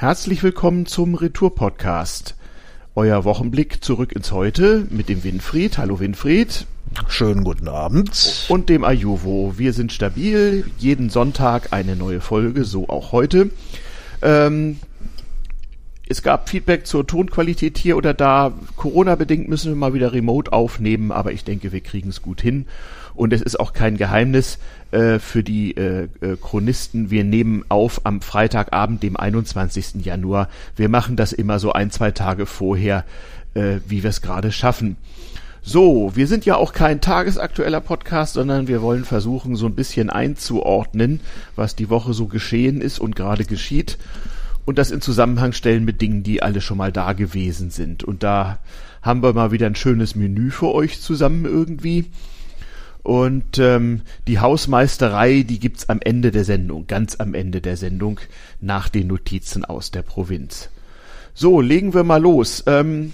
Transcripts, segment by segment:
Herzlich willkommen zum Retour-Podcast. Euer Wochenblick zurück ins Heute mit dem Winfried. Hallo Winfried. Schönen guten Abend. Und dem Ayuvo. Wir sind stabil. Jeden Sonntag eine neue Folge, so auch heute. Ähm, es gab Feedback zur Tonqualität hier oder da. Corona-bedingt müssen wir mal wieder remote aufnehmen, aber ich denke, wir kriegen es gut hin. Und es ist auch kein Geheimnis äh, für die äh, äh, Chronisten. Wir nehmen auf am Freitagabend, dem 21. Januar. Wir machen das immer so ein, zwei Tage vorher, äh, wie wir es gerade schaffen. So, wir sind ja auch kein tagesaktueller Podcast, sondern wir wollen versuchen, so ein bisschen einzuordnen, was die Woche so geschehen ist und gerade geschieht und das in Zusammenhang stellen mit Dingen, die alle schon mal da gewesen sind. Und da haben wir mal wieder ein schönes Menü für euch zusammen irgendwie. Und ähm, die Hausmeisterei, die gibt's am Ende der Sendung, ganz am Ende der Sendung, nach den Notizen aus der Provinz. So, legen wir mal los. Ähm,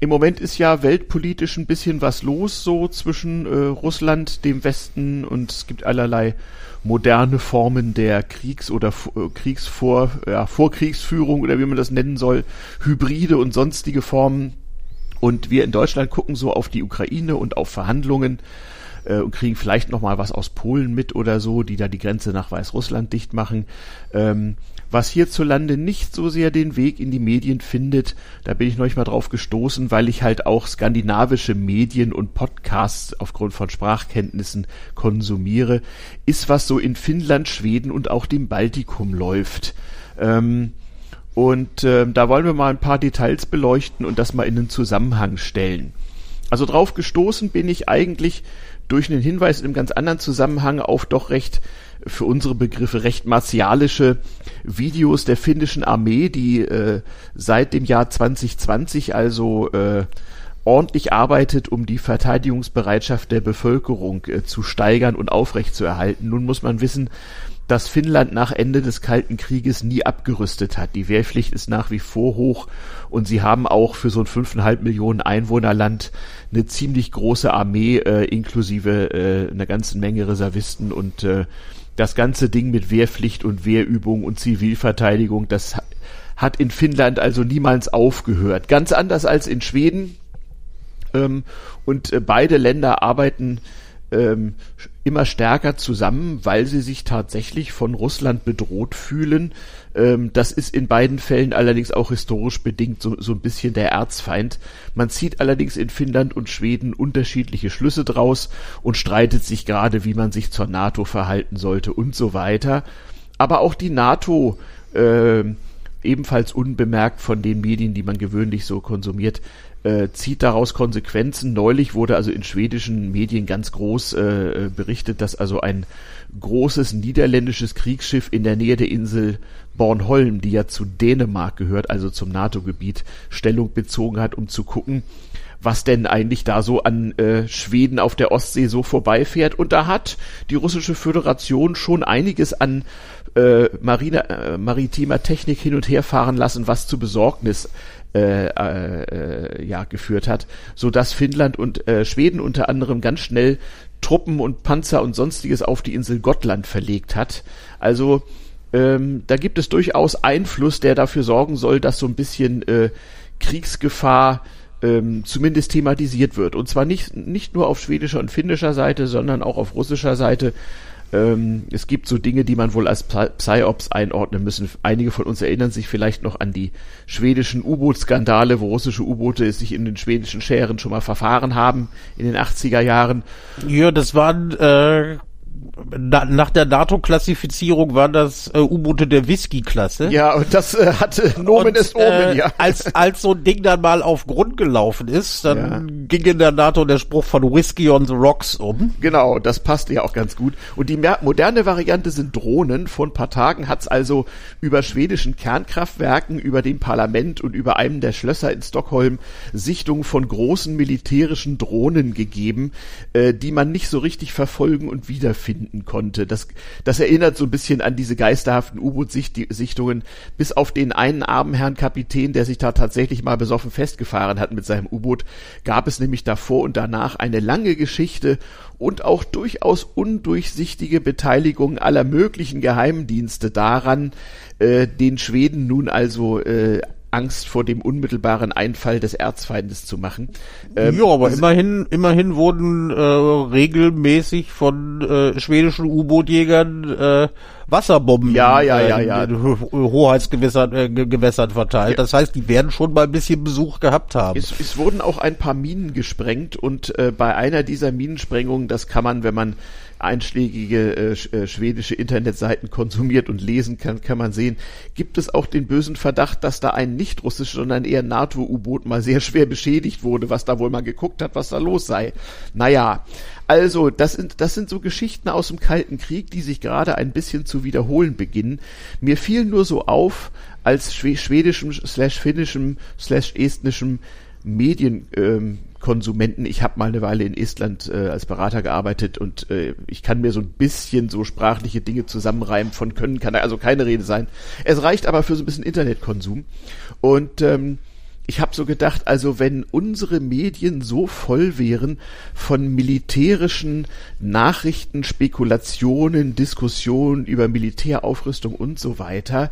Im Moment ist ja weltpolitisch ein bisschen was los, so zwischen äh, Russland, dem Westen und es gibt allerlei moderne Formen der Kriegs- oder äh, Kriegsvor, ja, Vorkriegsführung oder wie man das nennen soll, Hybride und sonstige Formen. Und wir in Deutschland gucken so auf die Ukraine und auf Verhandlungen äh, und kriegen vielleicht noch mal was aus Polen mit oder so, die da die Grenze nach Weißrussland dicht machen. Ähm, was hierzulande nicht so sehr den Weg in die Medien findet, da bin ich neulich mal drauf gestoßen, weil ich halt auch skandinavische Medien und Podcasts aufgrund von Sprachkenntnissen konsumiere, ist was so in Finnland, Schweden und auch dem Baltikum läuft. Ähm, und äh, da wollen wir mal ein paar Details beleuchten und das mal in den Zusammenhang stellen. Also drauf gestoßen bin ich eigentlich durch einen Hinweis in einem ganz anderen Zusammenhang auf doch recht für unsere Begriffe recht martialische Videos der finnischen Armee, die äh, seit dem Jahr 2020 also äh, ordentlich arbeitet, um die Verteidigungsbereitschaft der Bevölkerung äh, zu steigern und aufrechtzuerhalten. Nun muss man wissen, dass Finnland nach Ende des Kalten Krieges nie abgerüstet hat. Die Wehrpflicht ist nach wie vor hoch und sie haben auch für so ein fünfeinhalb Millionen Einwohnerland eine ziemlich große Armee äh, inklusive äh, einer ganzen Menge Reservisten und äh, das ganze Ding mit Wehrpflicht und Wehrübung und Zivilverteidigung, das hat in Finnland also niemals aufgehört. Ganz anders als in Schweden. Ähm, und äh, beide Länder arbeiten ähm, immer stärker zusammen, weil sie sich tatsächlich von Russland bedroht fühlen. Ähm, das ist in beiden Fällen allerdings auch historisch bedingt so, so ein bisschen der Erzfeind. Man zieht allerdings in Finnland und Schweden unterschiedliche Schlüsse draus und streitet sich gerade, wie man sich zur NATO verhalten sollte und so weiter. Aber auch die NATO äh, ebenfalls unbemerkt von den Medien, die man gewöhnlich so konsumiert, äh, zieht daraus Konsequenzen. Neulich wurde also in schwedischen Medien ganz groß äh, berichtet, dass also ein großes niederländisches Kriegsschiff in der Nähe der Insel Bornholm, die ja zu Dänemark gehört, also zum NATO-Gebiet, Stellung bezogen hat, um zu gucken, was denn eigentlich da so an äh, Schweden auf der Ostsee so vorbeifährt. Und da hat die russische Föderation schon einiges an äh, Marine, äh, maritimer Technik hin und her fahren lassen, was zu Besorgnis äh, äh, ja geführt hat, so dass Finnland und äh, Schweden unter anderem ganz schnell Truppen und Panzer und sonstiges auf die Insel Gottland verlegt hat. Also ähm, da gibt es durchaus Einfluss, der dafür sorgen soll, dass so ein bisschen äh, Kriegsgefahr ähm, zumindest thematisiert wird. Und zwar nicht, nicht nur auf schwedischer und finnischer Seite, sondern auch auf russischer Seite. Ähm, es gibt so Dinge, die man wohl als Psyops einordnen müssen. Einige von uns erinnern sich vielleicht noch an die schwedischen U-Boot-Skandale, wo russische U-Boote sich in den schwedischen Schären schon mal verfahren haben in den 80er Jahren. Ja, das waren äh, na, nach der NATO-Klassifizierung waren das äh, U-Boote der Whisky-Klasse. Ja, und das äh, hatte Nomen und, ist Omen, äh, ja. Als, als so ein Ding dann mal auf Grund gelaufen ist, dann ja. ging in der NATO der Spruch von Whisky on the Rocks um. Genau, das passte ja auch ganz gut. Und die moderne Variante sind Drohnen. Vor ein paar Tagen hat's also über schwedischen Kernkraftwerken, über dem Parlament und über einem der Schlösser in Stockholm Sichtungen von großen militärischen Drohnen gegeben, äh, die man nicht so richtig verfolgen und wiederfinden finden konnte. Das, das erinnert so ein bisschen an diese geisterhaften U-Boot-Sichtungen, bis auf den einen armen Herrn Kapitän, der sich da tatsächlich mal besoffen festgefahren hat mit seinem U-Boot, gab es nämlich davor und danach eine lange Geschichte und auch durchaus undurchsichtige Beteiligung aller möglichen Geheimdienste daran, äh, den Schweden nun also äh, Angst vor dem unmittelbaren Einfall des Erzfeindes zu machen. Ähm, ja, aber immerhin, immerhin wurden äh, regelmäßig von äh, schwedischen U-Bootjägern äh, Wasserbomben ja, ja, ja, ja. in Hoheitsgewässern äh, Gewässern verteilt. Ja. Das heißt, die werden schon mal ein bisschen Besuch gehabt haben. Es, es wurden auch ein paar Minen gesprengt und äh, bei einer dieser Minensprengungen, das kann man, wenn man einschlägige äh, äh, schwedische Internetseiten konsumiert und lesen kann, kann man sehen, gibt es auch den bösen Verdacht, dass da ein nicht russisches, sondern eher NATO-U-Boot mal sehr schwer beschädigt wurde, was da wohl mal geguckt hat, was da los sei. Naja, also das sind, das sind so Geschichten aus dem Kalten Krieg, die sich gerade ein bisschen zu wiederholen beginnen. Mir fiel nur so auf, als schwedischem slash finnischem slash estnischem Medien ähm. Ich habe mal eine Weile in Estland äh, als Berater gearbeitet und äh, ich kann mir so ein bisschen so sprachliche Dinge zusammenreimen. Von können kann also keine Rede sein. Es reicht aber für so ein bisschen Internetkonsum. Und ähm, ich habe so gedacht, also wenn unsere Medien so voll wären von militärischen Nachrichten, Spekulationen, Diskussionen über Militäraufrüstung und so weiter,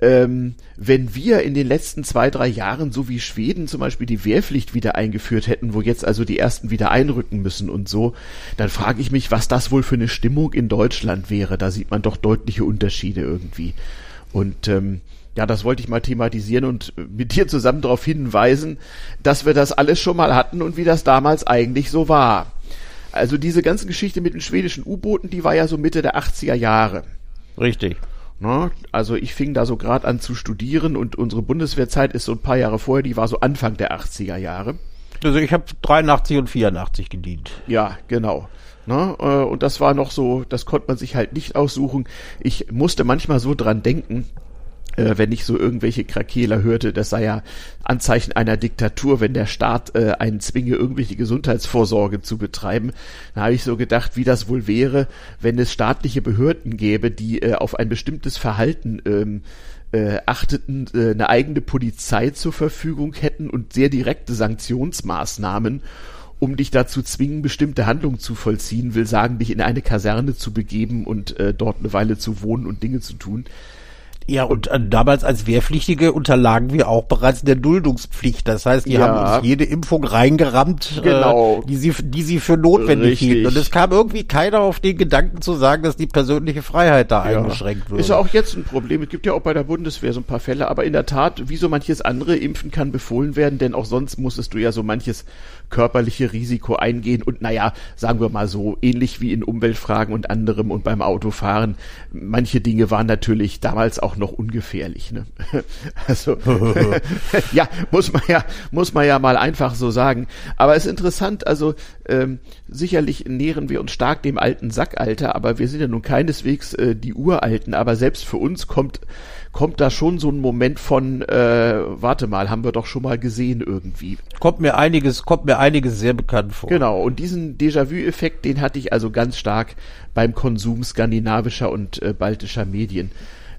ähm, wenn wir in den letzten zwei, drei Jahren, so wie Schweden zum Beispiel, die Wehrpflicht wieder eingeführt hätten, wo jetzt also die ersten wieder einrücken müssen und so, dann frage ich mich, was das wohl für eine Stimmung in Deutschland wäre. Da sieht man doch deutliche Unterschiede irgendwie. Und ähm, ja, das wollte ich mal thematisieren und mit dir zusammen darauf hinweisen, dass wir das alles schon mal hatten und wie das damals eigentlich so war. Also diese ganze Geschichte mit den schwedischen U-Booten, die war ja so Mitte der 80er Jahre. Richtig. Ne? Also ich fing da so gerade an zu studieren und unsere Bundeswehrzeit ist so ein paar Jahre vorher, die war so Anfang der 80er Jahre. Also ich habe 83 und 84 gedient. Ja, genau. Ne? Äh, und das war noch so, das konnte man sich halt nicht aussuchen. Ich musste manchmal so dran denken, äh, wenn ich so irgendwelche Krakeler hörte, das sei ja Anzeichen einer Diktatur, wenn der Staat äh, einen zwinge, irgendwelche Gesundheitsvorsorge zu betreiben. Da habe ich so gedacht, wie das wohl wäre, wenn es staatliche Behörden gäbe, die äh, auf ein bestimmtes Verhalten ähm, äh, achteten, äh, eine eigene Polizei zur Verfügung hätten und sehr direkte Sanktionsmaßnahmen um dich dazu zwingen, bestimmte Handlungen zu vollziehen, will sagen, dich in eine Kaserne zu begeben und äh, dort eine Weile zu wohnen und Dinge zu tun. Ja, und äh, damals als Wehrpflichtige unterlagen wir auch bereits der Duldungspflicht. Das heißt, die ja. haben uns jede Impfung reingerammt, äh, genau. äh, die, sie, die sie für notwendig Richtig. hielten. Und es kam irgendwie keiner auf den Gedanken zu sagen, dass die persönliche Freiheit da ja. eingeschränkt wird. Ist ja auch jetzt ein Problem. Es gibt ja auch bei der Bundeswehr so ein paar Fälle. Aber in der Tat, wie so manches andere, Impfen kann befohlen werden, denn auch sonst musstest du ja so manches körperliche Risiko eingehen. Und naja, sagen wir mal so, ähnlich wie in Umweltfragen und anderem und beim Autofahren, manche Dinge waren natürlich damals auch noch ungefährlich. Ne? Also ja, muss man ja, muss man ja mal einfach so sagen. Aber es ist interessant, also ähm, sicherlich nähren wir uns stark dem alten Sackalter, aber wir sind ja nun keineswegs äh, die Uralten, aber selbst für uns kommt kommt da schon so ein Moment von, äh, warte mal, haben wir doch schon mal gesehen irgendwie. Kommt mir einiges, kommt mir einiges sehr bekannt vor. Genau, und diesen Déjà-vu-Effekt, den hatte ich also ganz stark beim Konsum skandinavischer und äh, baltischer Medien.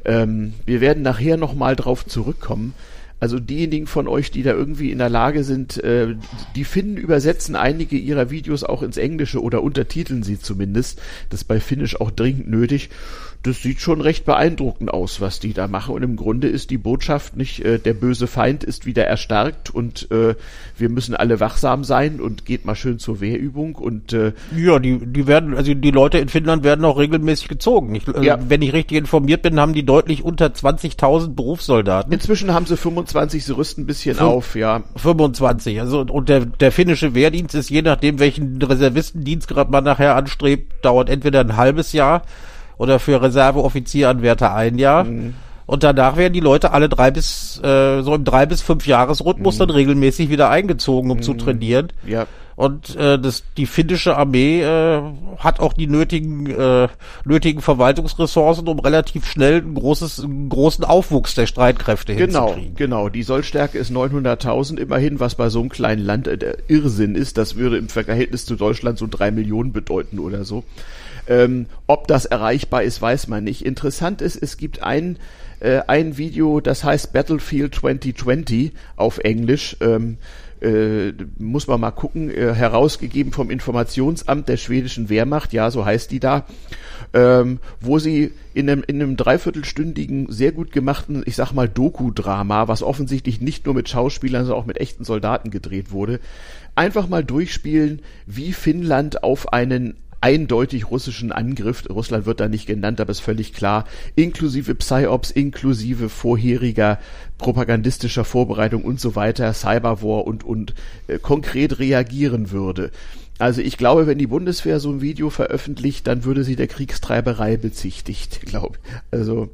Ähm, wir werden nachher nochmal drauf zurückkommen. Also diejenigen von euch, die da irgendwie in der Lage sind, äh, die Finnen übersetzen einige ihrer Videos auch ins Englische oder untertiteln sie zumindest. Das ist bei Finnisch auch dringend nötig das sieht schon recht beeindruckend aus, was die da machen. Und im Grunde ist die Botschaft nicht, äh, der böse Feind ist wieder erstarkt und äh, wir müssen alle wachsam sein und geht mal schön zur Wehrübung und äh, ja, die die werden, also die Leute in Finnland werden auch regelmäßig gezogen. Ich, äh, ja. Wenn ich richtig informiert bin, haben die deutlich unter 20.000 Berufssoldaten. Inzwischen haben sie 25, sie rüsten ein bisschen Fün auf, ja. 25, also und der der finnische Wehrdienst ist je nachdem, welchen Reservistendienstgrad man nachher anstrebt, dauert entweder ein halbes Jahr oder für Reserveoffizieranwärter ein Jahr. Mhm. Und danach werden die Leute alle drei bis, äh, so im drei bis fünf Jahresrhythmus mhm. dann regelmäßig wieder eingezogen, um mhm. zu trainieren. Ja. Und äh, das, die finnische Armee äh, hat auch die nötigen, äh, nötigen Verwaltungsressourcen, um relativ schnell ein großes, einen großen Aufwuchs der Streitkräfte genau, hinzukriegen. Genau, Die Sollstärke ist 900.000 immerhin, was bei so einem kleinen Land äh, der Irrsinn ist. Das würde im Verhältnis zu Deutschland so drei Millionen bedeuten oder so. Ähm, ob das erreichbar ist, weiß man nicht. Interessant ist, es gibt ein, äh, ein Video, das heißt Battlefield 2020 auf Englisch. Ähm, äh, muss man mal gucken, äh, herausgegeben vom Informationsamt der schwedischen Wehrmacht, ja, so heißt die da, ähm, wo sie in einem, in einem dreiviertelstündigen, sehr gut gemachten, ich sag mal, Doku-Drama, was offensichtlich nicht nur mit Schauspielern, sondern auch mit echten Soldaten gedreht wurde, einfach mal durchspielen, wie Finnland auf einen eindeutig russischen Angriff, Russland wird da nicht genannt, aber ist völlig klar, inklusive Psyops, inklusive vorheriger propagandistischer Vorbereitung und so weiter, Cyberwar und, und äh, konkret reagieren würde. Also ich glaube, wenn die Bundeswehr so ein Video veröffentlicht, dann würde sie der Kriegstreiberei bezichtigt, glaube ich. Also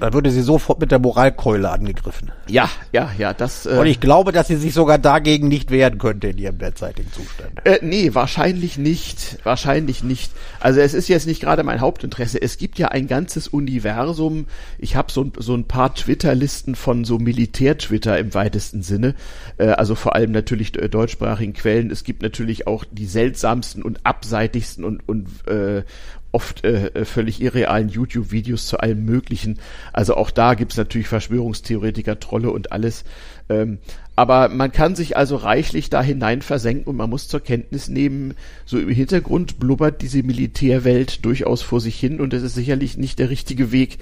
dann würde sie sofort mit der Moralkeule angegriffen. Ja, ja, ja, das. Äh, Und ich glaube, dass sie sich sogar dagegen nicht wehren könnte in ihrem derzeitigen Zustand. Äh, nee, wahrscheinlich nicht. Wahrscheinlich nicht. Also es ist jetzt nicht gerade mein Hauptinteresse. Es gibt ja ein ganzes Universum. Ich habe so, so ein paar Twitter-Listen von so Militär-Twitter im weitesten Sinne. Äh, also vor allem natürlich äh, deutschsprachigen Quellen. Es gibt natürlich auch die seltsamsten und abseitigsten und, und äh, oft äh, völlig irrealen YouTube-Videos zu allem Möglichen. Also auch da gibt's natürlich Verschwörungstheoretiker, Trolle und alles. Ähm, aber man kann sich also reichlich da hinein versenken und man muss zur Kenntnis nehmen, so im Hintergrund blubbert diese Militärwelt durchaus vor sich hin und es ist sicherlich nicht der richtige Weg,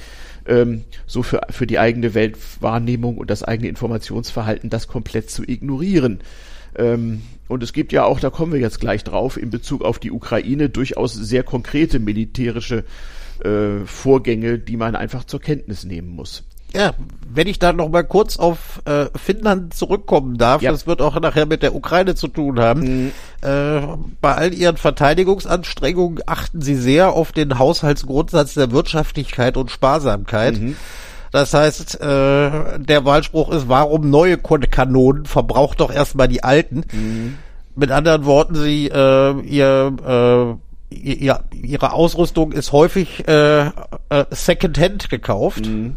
ähm, so für, für die eigene Weltwahrnehmung und das eigene Informationsverhalten das komplett zu ignorieren. Ähm, und es gibt ja auch, da kommen wir jetzt gleich drauf, in Bezug auf die Ukraine durchaus sehr konkrete militärische äh, Vorgänge, die man einfach zur Kenntnis nehmen muss. Ja, wenn ich da noch mal kurz auf äh, Finnland zurückkommen darf, ja. das wird auch nachher mit der Ukraine zu tun haben. Mhm. Äh, bei all ihren Verteidigungsanstrengungen achten sie sehr auf den Haushaltsgrundsatz der Wirtschaftlichkeit und Sparsamkeit. Mhm. Das heißt, äh, der Wahlspruch ist, warum neue Kanonen? Verbraucht doch erstmal die alten. Mhm. Mit anderen Worten, sie äh, ihr, äh, ihr ihre Ausrüstung ist häufig äh, äh, Secondhand gekauft. Mhm.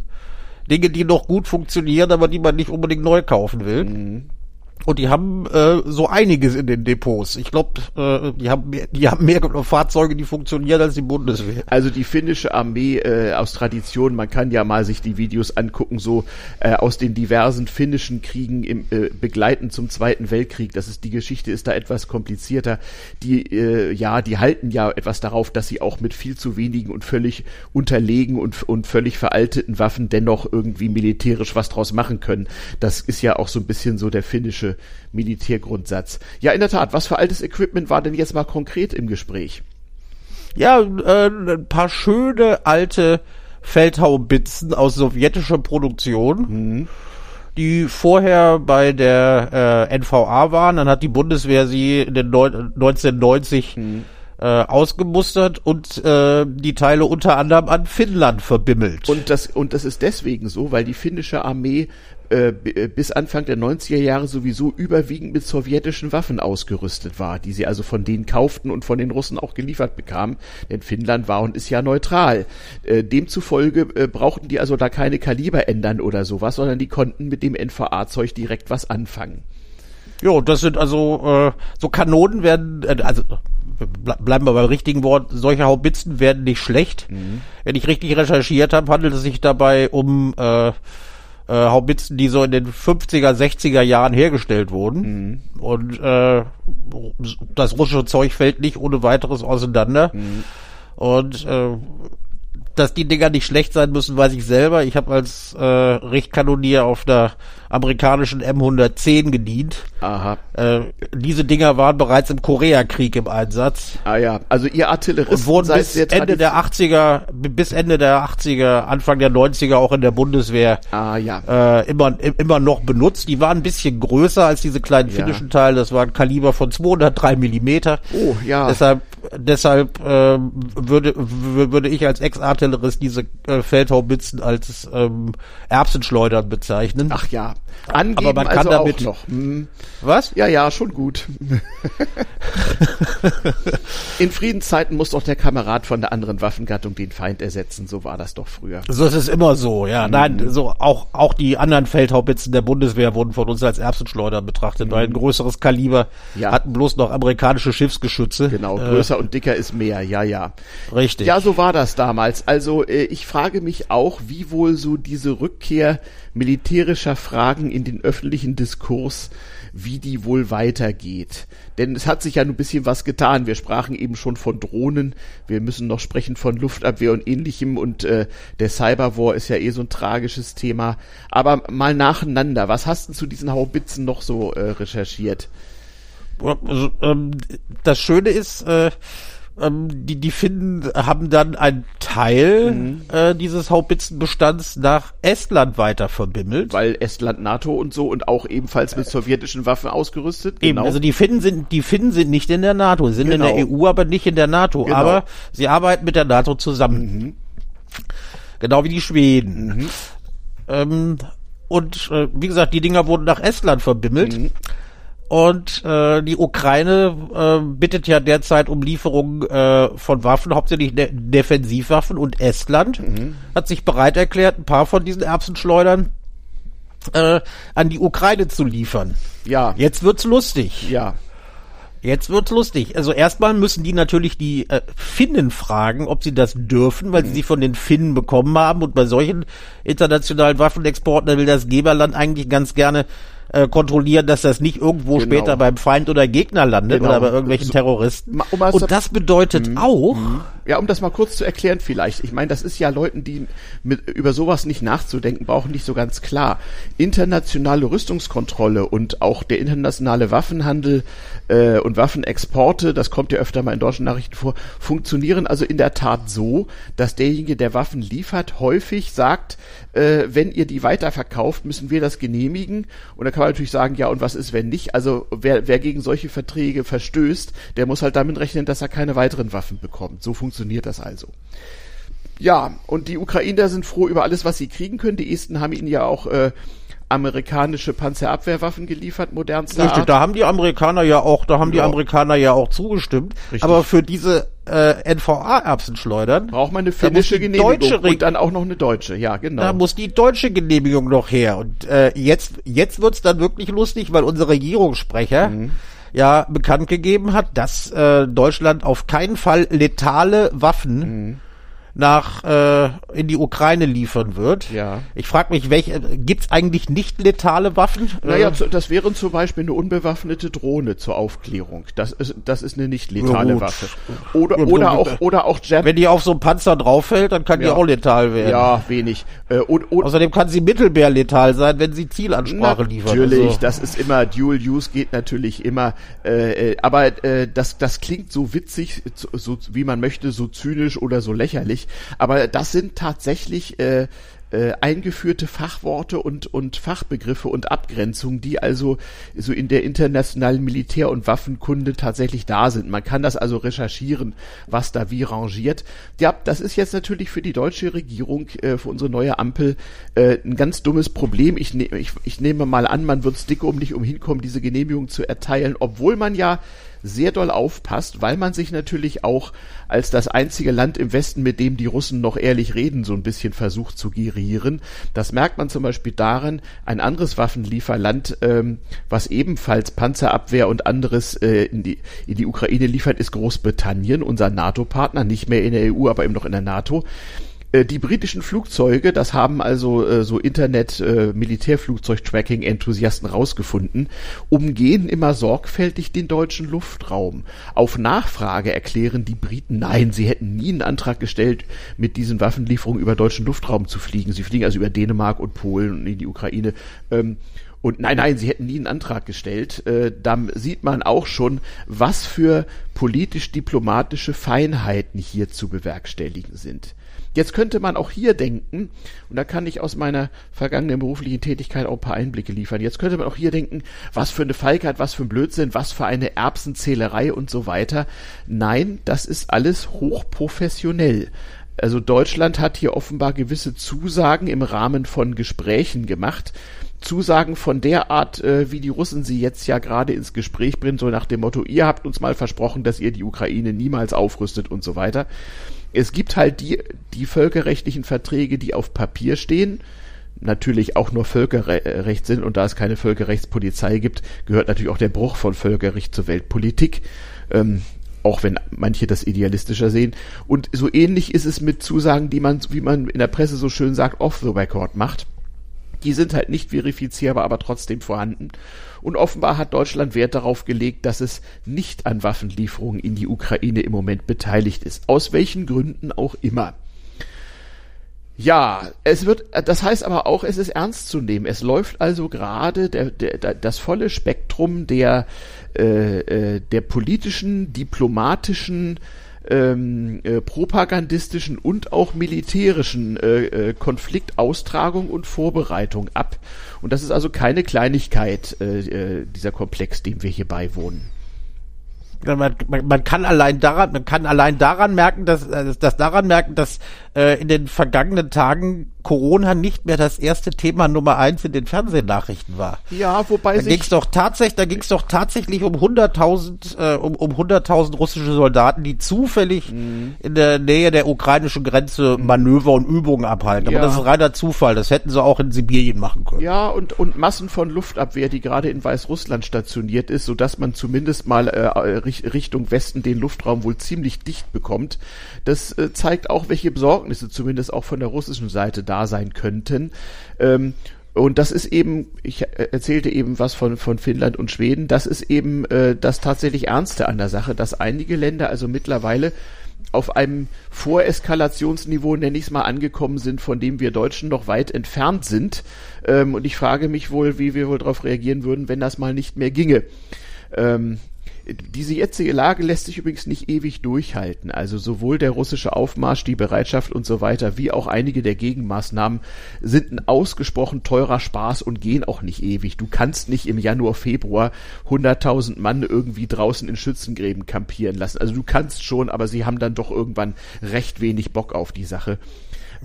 Dinge, die noch gut funktionieren, aber die man nicht unbedingt neu kaufen will. Mhm. Und die haben äh, so einiges in den Depots. Ich glaube, äh, die haben mehr, die haben mehr Fahrzeuge, die funktionieren als die Bundeswehr. Also die finnische Armee äh, aus Tradition, man kann ja mal sich die Videos angucken, so äh, aus den diversen finnischen Kriegen im äh, Begleiten zum Zweiten Weltkrieg. Das ist die Geschichte ist da etwas komplizierter. Die äh, ja, die halten ja etwas darauf, dass sie auch mit viel zu wenigen und völlig unterlegen und und völlig veralteten Waffen dennoch irgendwie militärisch was draus machen können. Das ist ja auch so ein bisschen so der finnische Militärgrundsatz. Ja, in der Tat, was für altes Equipment war denn jetzt mal konkret im Gespräch? Ja, äh, ein paar schöne alte Feldhaubitzen aus sowjetischer Produktion. Mhm die vorher bei der äh, NVA waren. Dann hat die Bundeswehr sie in den Neu 1990 mhm. äh, ausgemustert und äh, die Teile unter anderem an Finnland verbimmelt. Und das, und das ist deswegen so, weil die finnische Armee äh, äh, bis Anfang der 90er Jahre sowieso überwiegend mit sowjetischen Waffen ausgerüstet war, die sie also von denen kauften und von den Russen auch geliefert bekamen, denn Finnland war und ist ja neutral. Äh, demzufolge äh, brauchten die also da keine Kaliber ändern oder sowas, sondern die konnten mit dem NVA-Zeug direkt was anfangen. Ja, das sind also äh, so Kanonen werden, äh, also bleiben wir beim richtigen Wort, solche Haubitzen werden nicht schlecht. Mhm. Wenn ich richtig recherchiert habe, handelt es sich dabei um äh, äh, Haubitzen, die so in den 50er, 60er Jahren hergestellt wurden. Mhm. Und äh, das russische Zeug fällt nicht ohne weiteres auseinander. Mhm. Und äh, dass die Dinger nicht schlecht sein müssen, weiß ich selber. Ich habe als äh, Richtkanonier auf der amerikanischen M110 gedient. Aha. Äh, diese Dinger waren bereits im Koreakrieg im Einsatz. Ah ja, also ihr Artilleristen und wurden bis Ende der 80er, bis Ende der 80er, Anfang der 90er auch in der Bundeswehr ah, ja. äh, immer, immer noch benutzt. Die waren ein bisschen größer als diese kleinen ja. finnischen Teile. Das war ein Kaliber von 203 Millimeter. Oh ja. Deshalb, deshalb äh, würde, würde ich als Ex-Artillerist diese äh, Feldhaubitzen als ähm, Erbsenschleudern bezeichnen. Ach ja. Angeben Aber man kann also damit- noch. Hm. Was? Ja, ja, schon gut. In Friedenszeiten muss doch der Kamerad von der anderen Waffengattung den Feind ersetzen. So war das doch früher. So ist es immer so, Mhm. ja. Nein, so auch auch die anderen Feldhaubitzen der Bundeswehr wurden von uns als Erbsenschleudern betrachtet, weil ein größeres Kaliber Mhm. Ja. hatten bloß noch amerikanische Schiffsgeschütze. Genau, Äh, größer und dicker ist mehr. Ja, ja. richtig. Ja, so war das damals. Also äh, ich frage mich auch, wie wohl so diese Rückkehr militärischer Fragen in den öffentlichen Diskurs, wie die wohl weitergeht. Denn es hat sich ja ein bisschen was getan. Wir sprachen eben schon von Drohnen. Wir müssen noch sprechen von Luftabwehr und ähnlichem. Und äh, der Cyberwar ist ja eh so ein tragisches Thema. Aber mal nacheinander. Was hast du zu diesen Haubitzen noch so äh, recherchiert? Also, ähm, das Schöne ist, äh, ähm, die, die Finnen haben dann einen Teil Mhm. äh, dieses Haubitzenbestands nach Estland weiter verbimmelt. Weil Estland NATO und so und auch ebenfalls mit sowjetischen Waffen ausgerüstet. Eben, also die Finnen sind, die Finnen sind nicht in der NATO, sind in Genau. der EU, aber nicht in der NATO. Genau. Aber sie arbeiten mit der NATO zusammen. Genau wie die Schweden. Ähm, und äh, wie gesagt, die Dinger wurden nach Estland verbimmelt. Und äh, die Ukraine äh, bittet ja derzeit um Lieferungen äh, von Waffen, hauptsächlich De Defensivwaffen. Und Estland hat sich bereit erklärt, ein paar von diesen Erbsenschleudern äh, an die Ukraine zu liefern. Ja, Jetzt wird's lustig. ja. Jetzt wird's lustig. Also erstmal müssen die natürlich die äh, Finnen fragen, ob sie das dürfen, weil sie sie von den Finnen bekommen haben. Und bei solchen internationalen Waffenexporten will das Geberland eigentlich ganz gerne äh, kontrollieren, dass das nicht irgendwo Genau. später beim Feind oder Gegner landet Genau. oder bei irgendwelchen So- Terroristen. Um Und das bedeutet auch, Ja, um das mal kurz zu erklären vielleicht. Ich meine, das ist ja Leuten, die mit, über sowas nicht nachzudenken brauchen, nicht so ganz klar. Internationale Rüstungskontrolle und auch der internationale Waffenhandel äh, und Waffenexporte, das kommt ja öfter mal in deutschen Nachrichten vor, funktionieren also in der Tat so, dass derjenige, der Waffen liefert, häufig sagt, äh, wenn ihr die weiterverkauft, müssen wir das genehmigen. Und da kann man natürlich sagen, ja, und was ist, wenn nicht? Also wer, wer gegen solche Verträge verstößt, der muss halt damit rechnen, dass er keine weiteren Waffen bekommt. So funktioniert das also. Ja, und die Ukrainer sind froh über alles, was sie kriegen können. Die Esten haben ihnen ja auch äh, amerikanische Panzerabwehrwaffen geliefert, modernster Richtig, Art. da haben die Amerikaner ja auch, da haben die Ja. Amerikaner ja auch zugestimmt. Richtig. Aber für diese äh, NVA-Erbsenschleudern Braucht man eine finnische die Genehmigung deutsche und dann auch noch eine deutsche. Ja, genau. Da muss die deutsche Genehmigung noch her. Und äh, jetzt, jetzt wird's dann wirklich lustig, weil unser Regierungssprecher Mhm. ja bekannt gegeben hat, dass äh, Deutschland auf keinen Fall letale Waffen Mhm. Nach äh, in die Ukraine liefern wird. Ja. Ich frage mich, welche gibt's eigentlich nicht letale Waffen? Naja, Äh, das wäre zum Beispiel eine unbewaffnete Drohne zur Aufklärung. Das ist, das ist eine nicht letale Ja. Waffe. Oder, Ja, oder auch, oder auch Jab. wenn die auf so einen Panzer drauffällt, dann kann die Ja. auch letal werden. Ja, wenig. Äh, und, und, Außerdem kann sie mittelmeerletal sein, wenn sie Zielansprache liefert. Natürlich, Also- das ist immer Dual Use geht natürlich immer, äh, äh, aber äh, das das klingt so witzig, so wie man möchte, so zynisch oder so lächerlich, aber das sind tatsächlich äh, äh, eingeführte Fachworte und und Fachbegriffe und Abgrenzungen, die also so in der internationalen Militär- und Waffenkunde tatsächlich da sind. Man kann das also recherchieren, was da wie rangiert. Ja, das ist jetzt natürlich für die deutsche Regierung, äh, für unsere neue Ampel, äh, ein ganz dummes Problem. Ich, ne, ich, ich nehme mal an, man wird dick um nicht umhinkommen, diese Genehmigung zu erteilen, obwohl man ja sehr doll aufpasst, weil man sich natürlich auch als das einzige Land im Westen, mit dem die Russen noch ehrlich reden, so ein bisschen versucht zu gerieren. Das merkt man zum Beispiel daran, ein anderes Waffenlieferland, ähm, was ebenfalls Panzerabwehr und anderes äh, in, die, in die Ukraine liefert, ist Großbritannien, unser NATO-Partner, nicht mehr in der EU, aber eben noch in der NATO. Äh, Die britischen Flugzeuge, das haben also äh, so Internet äh, rausgefunden, umgehen immer sorgfältig den deutschen Luftraum. Auf Nachfrage erklären die Briten, nein, sie hätten nie einen Antrag gestellt, mit diesen Waffenlieferungen über deutschen Luftraum zu fliegen. Sie fliegen also über Dänemark und Polen und in die Ukraine. Ähm, und nein, nein, sie hätten nie einen Antrag gestellt. Äh, da sieht man auch schon, was für politisch-diplomatische Feinheiten hier zu bewerkstelligen sind. Jetzt könnte man auch hier denken, und da kann ich aus meiner vergangenen beruflichen Tätigkeit auch ein paar Einblicke liefern, jetzt könnte man auch hier denken, was für eine Feigheit, was für ein Blödsinn, was für eine Erbsenzählerei und so weiter. Nein, das ist alles hochprofessionell. Also Deutschland hat hier offenbar gewisse Zusagen im Rahmen von Gesprächen gemacht. Zusagen von der Art, äh, wie die Russen sie jetzt ja gerade ins Gespräch bringen, so nach dem Motto, ihr habt uns mal versprochen, dass ihr die Ukraine niemals aufrüstet und so weiter. Es gibt halt die, die völkerrechtlichen Verträge, die auf Papier stehen, natürlich auch nur Völkerrecht sind und da es keine Völkerrechtspolizei gibt, gehört natürlich auch der Bruch von Völkerrecht zur Weltpolitik. Ähm, auch wenn manche das idealistischer sehen. Und so ähnlich ist es mit Zusagen, die man, wie man in der Presse so schön sagt, off the record macht. Die sind halt nicht verifizierbar, aber trotzdem vorhanden. Und offenbar hat Deutschland Wert darauf gelegt, dass es nicht an Waffenlieferungen in die Ukraine im Moment beteiligt ist. Aus welchen Gründen auch immer. Ja, es wird, das heißt aber auch, es ist ernst zu nehmen. Es läuft also gerade der, der, das volle Spektrum der, äh, äh, der politischen, diplomatischen, ähm, äh, propagandistischen und auch militärischen äh, äh, Konfliktaustragung und Vorbereitung ab. Und das ist also keine Kleinigkeit, äh, äh, dieser Komplex, dem wir hier beiwohnen man, man, man kann allein daran, man kann allein daran merken, dass, äh, dass daran merken, dass äh, in den vergangenen Tagen Corona nicht mehr das erste Thema Nummer eins in den Fernsehnachrichten war. Ja, wobei da ging's doch tatsächlich, da ging's doch tatsächlich um 100.000 äh, um, um 100.000 russische Soldaten, die zufällig mhm. in der Nähe der ukrainischen Grenze. Manöver und Übungen abhalten. Aber ja. das ist reiner Zufall. Das hätten sie auch in Sibirien machen können. Ja, und und Massen von Luftabwehr, die gerade in Weißrussland stationiert ist, so dass man zumindest mal äh, Richtung Westen den Luftraum wohl ziemlich dicht bekommt. Das äh, zeigt auch, welche Besorgnisse zumindest auch von der russischen Seite da sein könnten. Ähm, und das ist eben, ich erzählte eben was von, von Finnland und Schweden, das ist eben äh, das tatsächlich Ernste an der Sache, dass einige Länder also mittlerweile auf einem Voreskalationsniveau, nenne ich es mal, angekommen sind, von dem wir Deutschen noch weit entfernt sind. Ähm, und ich frage mich wohl, wie wir wohl darauf reagieren würden, wenn das mal nicht mehr ginge. Ähm, diese jetzige Lage lässt sich übrigens nicht ewig durchhalten. Also sowohl der russische Aufmarsch, die Bereitschaft und so weiter, wie auch einige der Gegenmaßnahmen sind ein ausgesprochen teurer Spaß und gehen auch nicht ewig. Du kannst nicht im Januar, Februar 100.000 Mann irgendwie draußen in Schützengräben kampieren lassen. Also du kannst schon, aber sie haben dann doch irgendwann recht wenig Bock auf die Sache.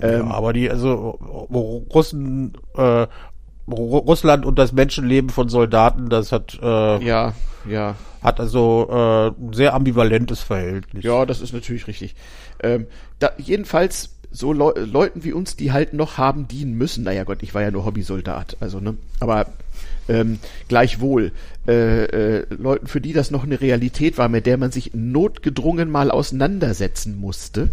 Ja, ähm, aber die, also Russen, äh, Russland und das Menschenleben von Soldaten, das hat äh, ja, ja. hat also äh, ein sehr ambivalentes Verhältnis. Ja, das ist natürlich richtig. Ähm, da, jedenfalls so Le Leuten wie uns, die halt noch haben dienen müssen. Naja Gott, ich war ja nur Hobbysoldat, also ne, aber ähm, gleichwohl äh, äh, Leuten, für die das noch eine Realität war, mit der man sich notgedrungen mal auseinandersetzen musste.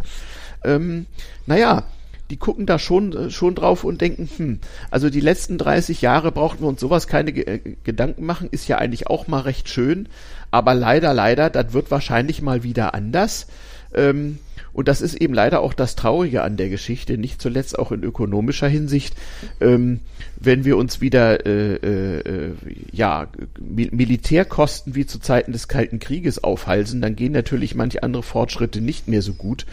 Ähm, naja, die gucken da schon, äh, schon drauf und denken, hm, also die letzten 30 Jahre brauchten wir uns sowas keine Ge äh, Gedanken machen, ist ja eigentlich auch mal recht schön, aber leider, leider, das wird wahrscheinlich mal wieder anders. Ähm, und das ist eben leider auch das Traurige an der Geschichte, nicht zuletzt auch in ökonomischer Hinsicht. Ähm, wenn wir uns wieder äh, äh, ja, Militärkosten wie zu Zeiten des Kalten Krieges aufhalsen, dann gehen natürlich manche andere Fortschritte nicht mehr so gut.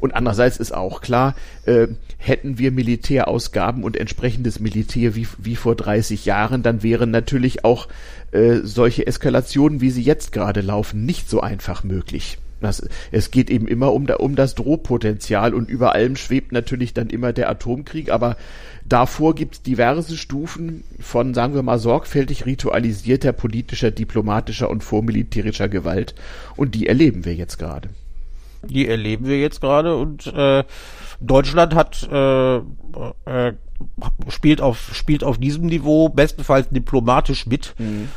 Und andererseits ist auch klar, äh, hätten wir Militärausgaben und entsprechendes Militär wie, wie vor 30 Jahren, dann wären natürlich auch äh, solche Eskalationen, wie sie jetzt gerade laufen, nicht so einfach möglich. Das, es geht eben immer um, um das Drohpotenzial und über allem schwebt natürlich dann immer der Atomkrieg, aber davor gibt es diverse Stufen von, sagen wir mal, sorgfältig ritualisierter politischer, diplomatischer und vormilitärischer Gewalt und die erleben wir jetzt gerade. Die erleben wir jetzt gerade und äh, Deutschland hat äh, äh, spielt auf spielt auf diesem Niveau bestenfalls diplomatisch mit, mhm.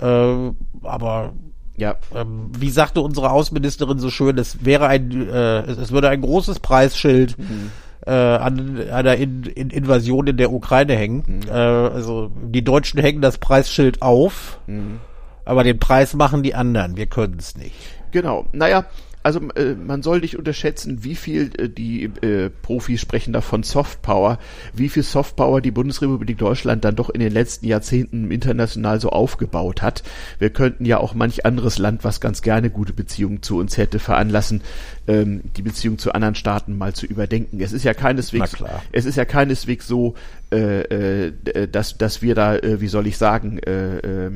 äh, aber ja. Ähm, wie sagte unsere Außenministerin so schön, es wäre ein, äh, es, es, würde ein großes Preisschild mhm. äh, an einer in, in Invasion in der Ukraine hängen. Mhm. Äh, also die Deutschen hängen das Preisschild auf, mhm. aber den Preis machen die anderen. Wir können es nicht. Genau. Naja, also äh, man soll nicht unterschätzen, wie viel äh, die äh, Profis sprechen da von Softpower, wie viel Softpower die Bundesrepublik Deutschland dann doch in den letzten Jahrzehnten international so aufgebaut hat. Wir könnten ja auch manch anderes Land, was ganz gerne gute Beziehungen zu uns hätte, veranlassen, ähm, die Beziehung zu anderen Staaten mal zu überdenken. Es ist ja keineswegs, es ist ja keineswegs so, äh, äh, dass, dass wir da, äh, wie soll ich sagen, äh, äh,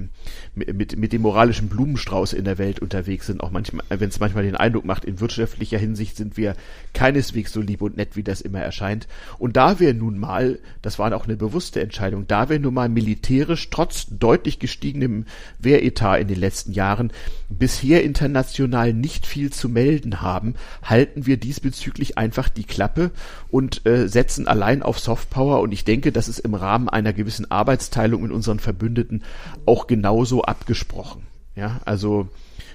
mit, mit dem moralischen Blumenstrauß in der Welt unterwegs sind, auch manchmal, wenn es manchmal den Eindruck macht, in wirtschaftlicher Hinsicht sind wir keineswegs so lieb und nett, wie das immer erscheint. Und da wir nun mal, das war auch eine bewusste Entscheidung, da wir nun mal militärisch trotz deutlich gestiegenem Wehretat in den letzten Jahren bisher international nicht viel zu melden haben, halten wir diesbezüglich einfach die Klappe und äh, setzen allein auf Softpower. Und ich denke, das ist im Rahmen einer gewissen Arbeitsteilung mit unseren Verbündeten auch genauso abgesprochen. Ja, also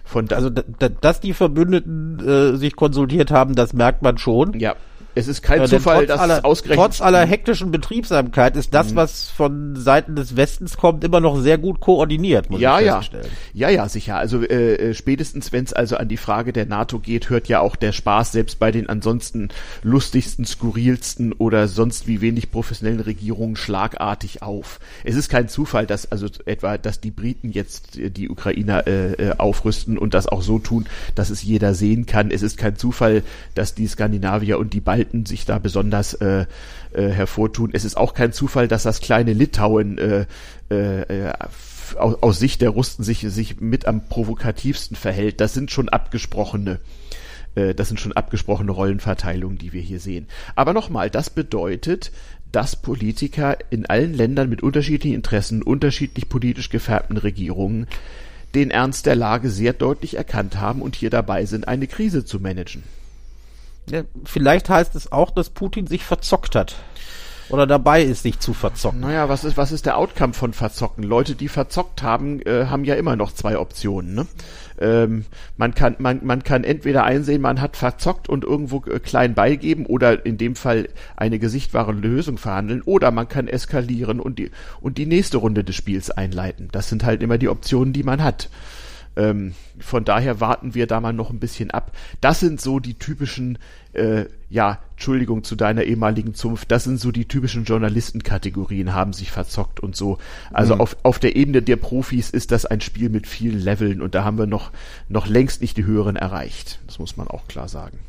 von da also dass die Verbündeten äh, sich konsultiert haben, das merkt man schon. Ja, es ist kein äh, Zufall, dass aller, ausgerechnet trotz aller hektischen Betriebsamkeit ist das, mhm. was von Seiten des Westens kommt, immer noch sehr gut koordiniert. Muss ja, ich ja, ja, ja, sicher. Also äh, äh spätestens, wenn es also an die Frage der NATO geht, hört ja auch der Spaß selbst bei den ansonsten lustigsten, skurrilsten oder sonst wie wenig professionellen Regierungen schlagartig auf. Es ist kein Zufall, dass also etwa, dass die Briten jetzt die Ukrainer äh, äh, aufrüsten und das auch so tun, dass es jeder sehen kann. Es ist kein Zufall, dass die Skandinavier und die Balten Verhalten sich da besonders äh, äh, hervortun. Es ist auch kein Zufall, dass das kleine Litauen äh, äh, aus, aus Sicht der Russen sich, sich mit am provokativsten verhält. Das sind schon abgesprochene äh, das sind schon abgesprochene Rollenverteilungen, die wir hier sehen. Aber nochmal, das bedeutet, dass Politiker in allen Ländern mit unterschiedlichen Interessen, unterschiedlich politisch gefärbten Regierungen den Ernst der Lage sehr deutlich erkannt haben und hier dabei sind, eine Krise zu managen. Ja, vielleicht heißt es auch, dass Putin sich verzockt hat. Oder dabei ist, sich zu verzocken. Naja, was ist, was ist der Outcome von verzocken? Leute, die verzockt haben, äh, haben ja immer noch zwei Optionen. Ne? Ähm, man, kann, man, man kann entweder einsehen, man hat verzockt und irgendwo äh, klein beigeben oder in dem Fall eine gesichtbare Lösung verhandeln oder man kann eskalieren und die, und die nächste Runde des Spiels einleiten. Das sind halt immer die Optionen, die man hat. Ähm, von daher warten wir da mal noch ein bisschen ab. Das sind so die typischen, äh, ja, Entschuldigung zu deiner ehemaligen Zunft, das sind so die typischen Journalistenkategorien, haben sich verzockt und so. Also mhm. auf, auf der Ebene der Profis ist das ein Spiel mit vielen Leveln und da haben wir noch, noch längst nicht die höheren erreicht. Das muss man auch klar sagen.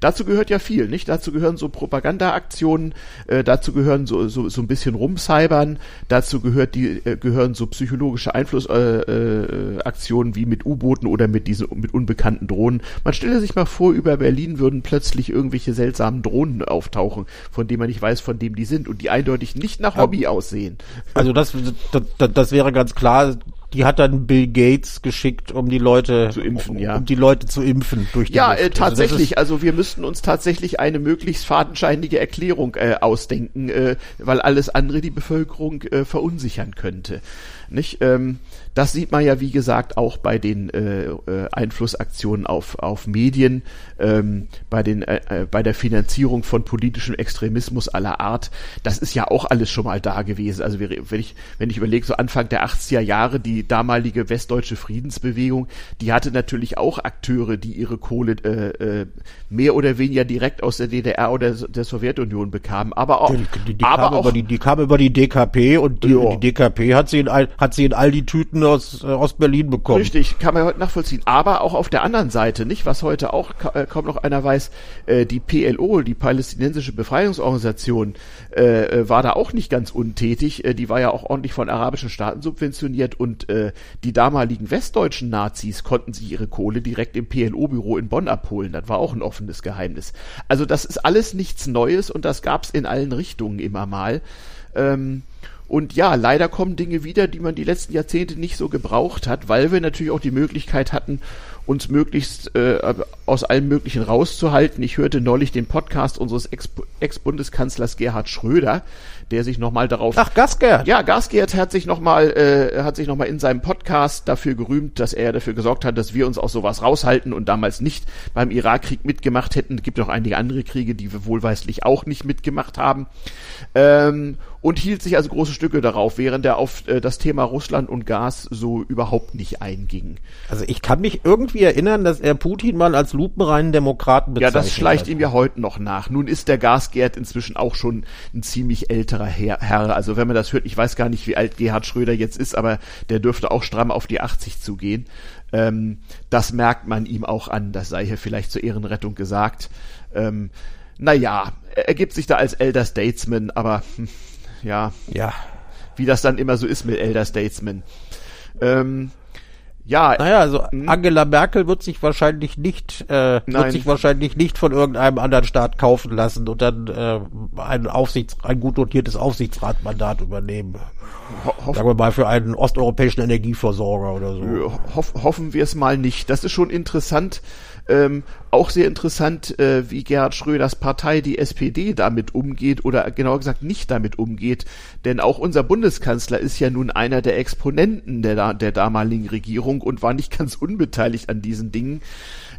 Dazu gehört ja viel, nicht? Dazu gehören so Propagandaaktionen, äh, dazu gehören so, so, so ein bisschen Rumcybern, dazu gehört die, äh, gehören so psychologische Einflussaktionen äh, äh, wie mit U-Booten oder mit diesen, mit unbekannten Drohnen. Man stelle sich mal vor, über Berlin würden plötzlich irgendwelche seltsamen Drohnen auftauchen, von denen man nicht weiß, von dem die sind und die eindeutig nicht nach Hobby aussehen. Also das, das, das wäre ganz klar, die hat dann Bill Gates geschickt, um die Leute zu impfen, um, ja. Um die Leute zu impfen durch die Ja, äh, tatsächlich. Also, also, wir müssten uns tatsächlich eine möglichst fadenscheinige Erklärung äh, ausdenken, äh, weil alles andere die Bevölkerung äh, verunsichern könnte. Nicht? Ähm, das sieht man ja, wie gesagt, auch bei den äh, äh, Einflussaktionen auf, auf Medien, ähm, bei, den, äh, äh, bei der Finanzierung von politischem Extremismus aller Art. Das ist ja auch alles schon mal da gewesen. Also wenn ich, wenn ich überlege, so Anfang der 80er Jahre, die damalige westdeutsche Friedensbewegung, die hatte natürlich auch Akteure, die ihre Kohle äh, äh, mehr oder weniger direkt aus der DDR oder der Sowjetunion bekamen. Aber auch, die, die, die aber auch, über die, die kam über die DKP und die, die DKP hat sie in all, hat sie in all die Tüten aus, äh, aus Berlin bekommen. Richtig, kann man heute nachvollziehen. Aber auch auf der anderen Seite, nicht, was heute auch äh, kaum noch einer weiß, äh, die PLO, die palästinensische Befreiungsorganisation, äh, äh, war da auch nicht ganz untätig. Äh, die war ja auch ordentlich von arabischen Staaten subventioniert und äh, die damaligen westdeutschen Nazis konnten sich ihre Kohle direkt im PLO-Büro in Bonn abholen. Das war auch ein offenes Geheimnis. Also das ist alles nichts Neues und das gab's in allen Richtungen immer mal. Ähm, und ja, leider kommen Dinge wieder, die man die letzten Jahrzehnte nicht so gebraucht hat, weil wir natürlich auch die Möglichkeit hatten, uns möglichst äh, aus allem Möglichen rauszuhalten. Ich hörte neulich den Podcast unseres Ex-Bundeskanzlers Gerhard Schröder, der sich nochmal darauf. Ach, Gasgert. Ja, Gasgert hat sich nochmal, äh, hat sich nochmal in seinem Podcast dafür gerühmt, dass er dafür gesorgt hat, dass wir uns aus sowas raushalten und damals nicht beim Irakkrieg mitgemacht hätten. Es gibt noch einige andere Kriege, die wir wohlweislich auch nicht mitgemacht haben. Ähm, und hielt sich also große Stücke darauf, während er auf äh, das Thema Russland und Gas so überhaupt nicht einging. Also ich kann mich irgendwie erinnern, dass er Putin mal als lupenreinen Demokraten bezeichnet Ja, das schleicht hat. ihm ja heute noch nach. Nun ist der Gasgerd inzwischen auch schon ein ziemlich älterer Herr, Herr. Also wenn man das hört, ich weiß gar nicht, wie alt Gerhard Schröder jetzt ist, aber der dürfte auch stramm auf die 80 zugehen. Ähm, das merkt man ihm auch an, das sei hier vielleicht zur Ehrenrettung gesagt. Ähm, naja, ergibt sich da als Elder Statesman, aber hm, ja, Ja. wie das dann immer so ist mit Elder Statesman. Ähm, ja, Naja, also Angela Merkel wird sich wahrscheinlich nicht, äh, Nein. wird sich wahrscheinlich nicht von irgendeinem anderen Staat kaufen lassen und dann äh, ein Aufsichts, ein gut dotiertes Aufsichtsratmandat übernehmen. ho Sagen wir mal für einen osteuropäischen Energieversorger oder so. hoff, hoffen wir es mal nicht. Das ist schon interessant. Ähm, auch sehr interessant, äh, wie Gerhard Schröders Partei, die SPD, damit umgeht oder genauer gesagt nicht damit umgeht. Denn auch unser Bundeskanzler ist ja nun einer der Exponenten der, der damaligen Regierung und war nicht ganz unbeteiligt an diesen Dingen.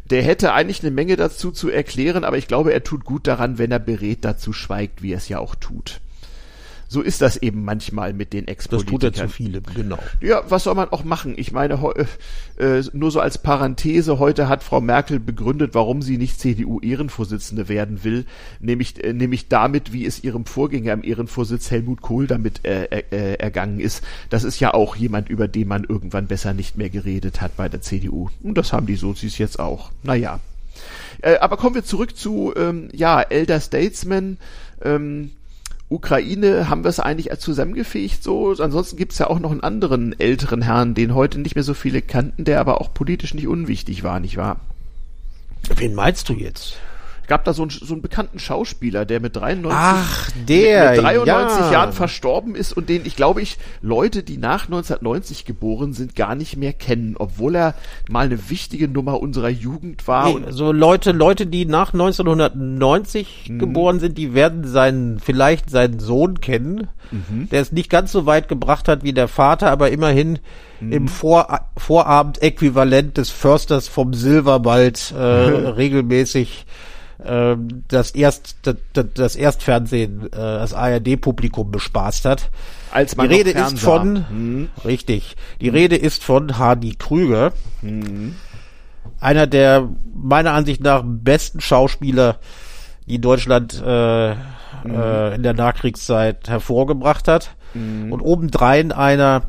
Der hätte eigentlich eine Menge dazu zu erklären, aber ich glaube, er tut gut daran, wenn er berät dazu schweigt, wie er es ja auch tut. So ist das eben manchmal mit den Das Ex-Politikern. tut er zu vielem, genau. Ja, was soll man auch machen? Ich meine, heu- äh, nur so als Parenthese, heute hat Frau Merkel begründet, warum sie nicht CDU-Ehrenvorsitzende werden will, nämlich, äh, nämlich damit, wie es ihrem Vorgänger im Ehrenvorsitz Helmut Kohl damit äh, äh, ergangen ist. Das ist ja auch jemand, über den man irgendwann besser nicht mehr geredet hat bei der CDU. Und das haben die Sozis jetzt auch. Naja. Äh, aber kommen wir zurück zu, ähm, ja, Elder Statesman, ähm, Ukraine, haben wir es eigentlich als zusammengefähigt so? Ansonsten gibt es ja auch noch einen anderen älteren Herrn, den heute nicht mehr so viele kannten, der aber auch politisch nicht unwichtig war, nicht wahr? Wen meinst du jetzt? Gab da so einen, so einen bekannten Schauspieler, der mit 93, Ach, der, mit, mit 93 ja. Jahren verstorben ist und den ich glaube ich Leute, die nach 1990 geboren sind, gar nicht mehr kennen, obwohl er mal eine wichtige Nummer unserer Jugend war. Nee, so Leute, Leute, die nach 1990 Mhm. geboren sind, die werden seinen, vielleicht seinen Sohn kennen, Mhm. der es nicht ganz so weit gebracht hat wie der Vater, aber immerhin Mhm. im Vor Vorabend-Äquivalent des Försters vom Silberwald äh, regelmäßig äh, das Erst das, das, Erstfernsehen, äh, das ARD-Publikum bespaßt hat. als Die man noch Rede ist von, Mhm. richtig, die Rede ist von Hardy Krüger, einer der meiner Ansicht nach besten Schauspieler, die Deutschland äh, äh, in der Nachkriegszeit hervorgebracht hat. Und obendrein einer,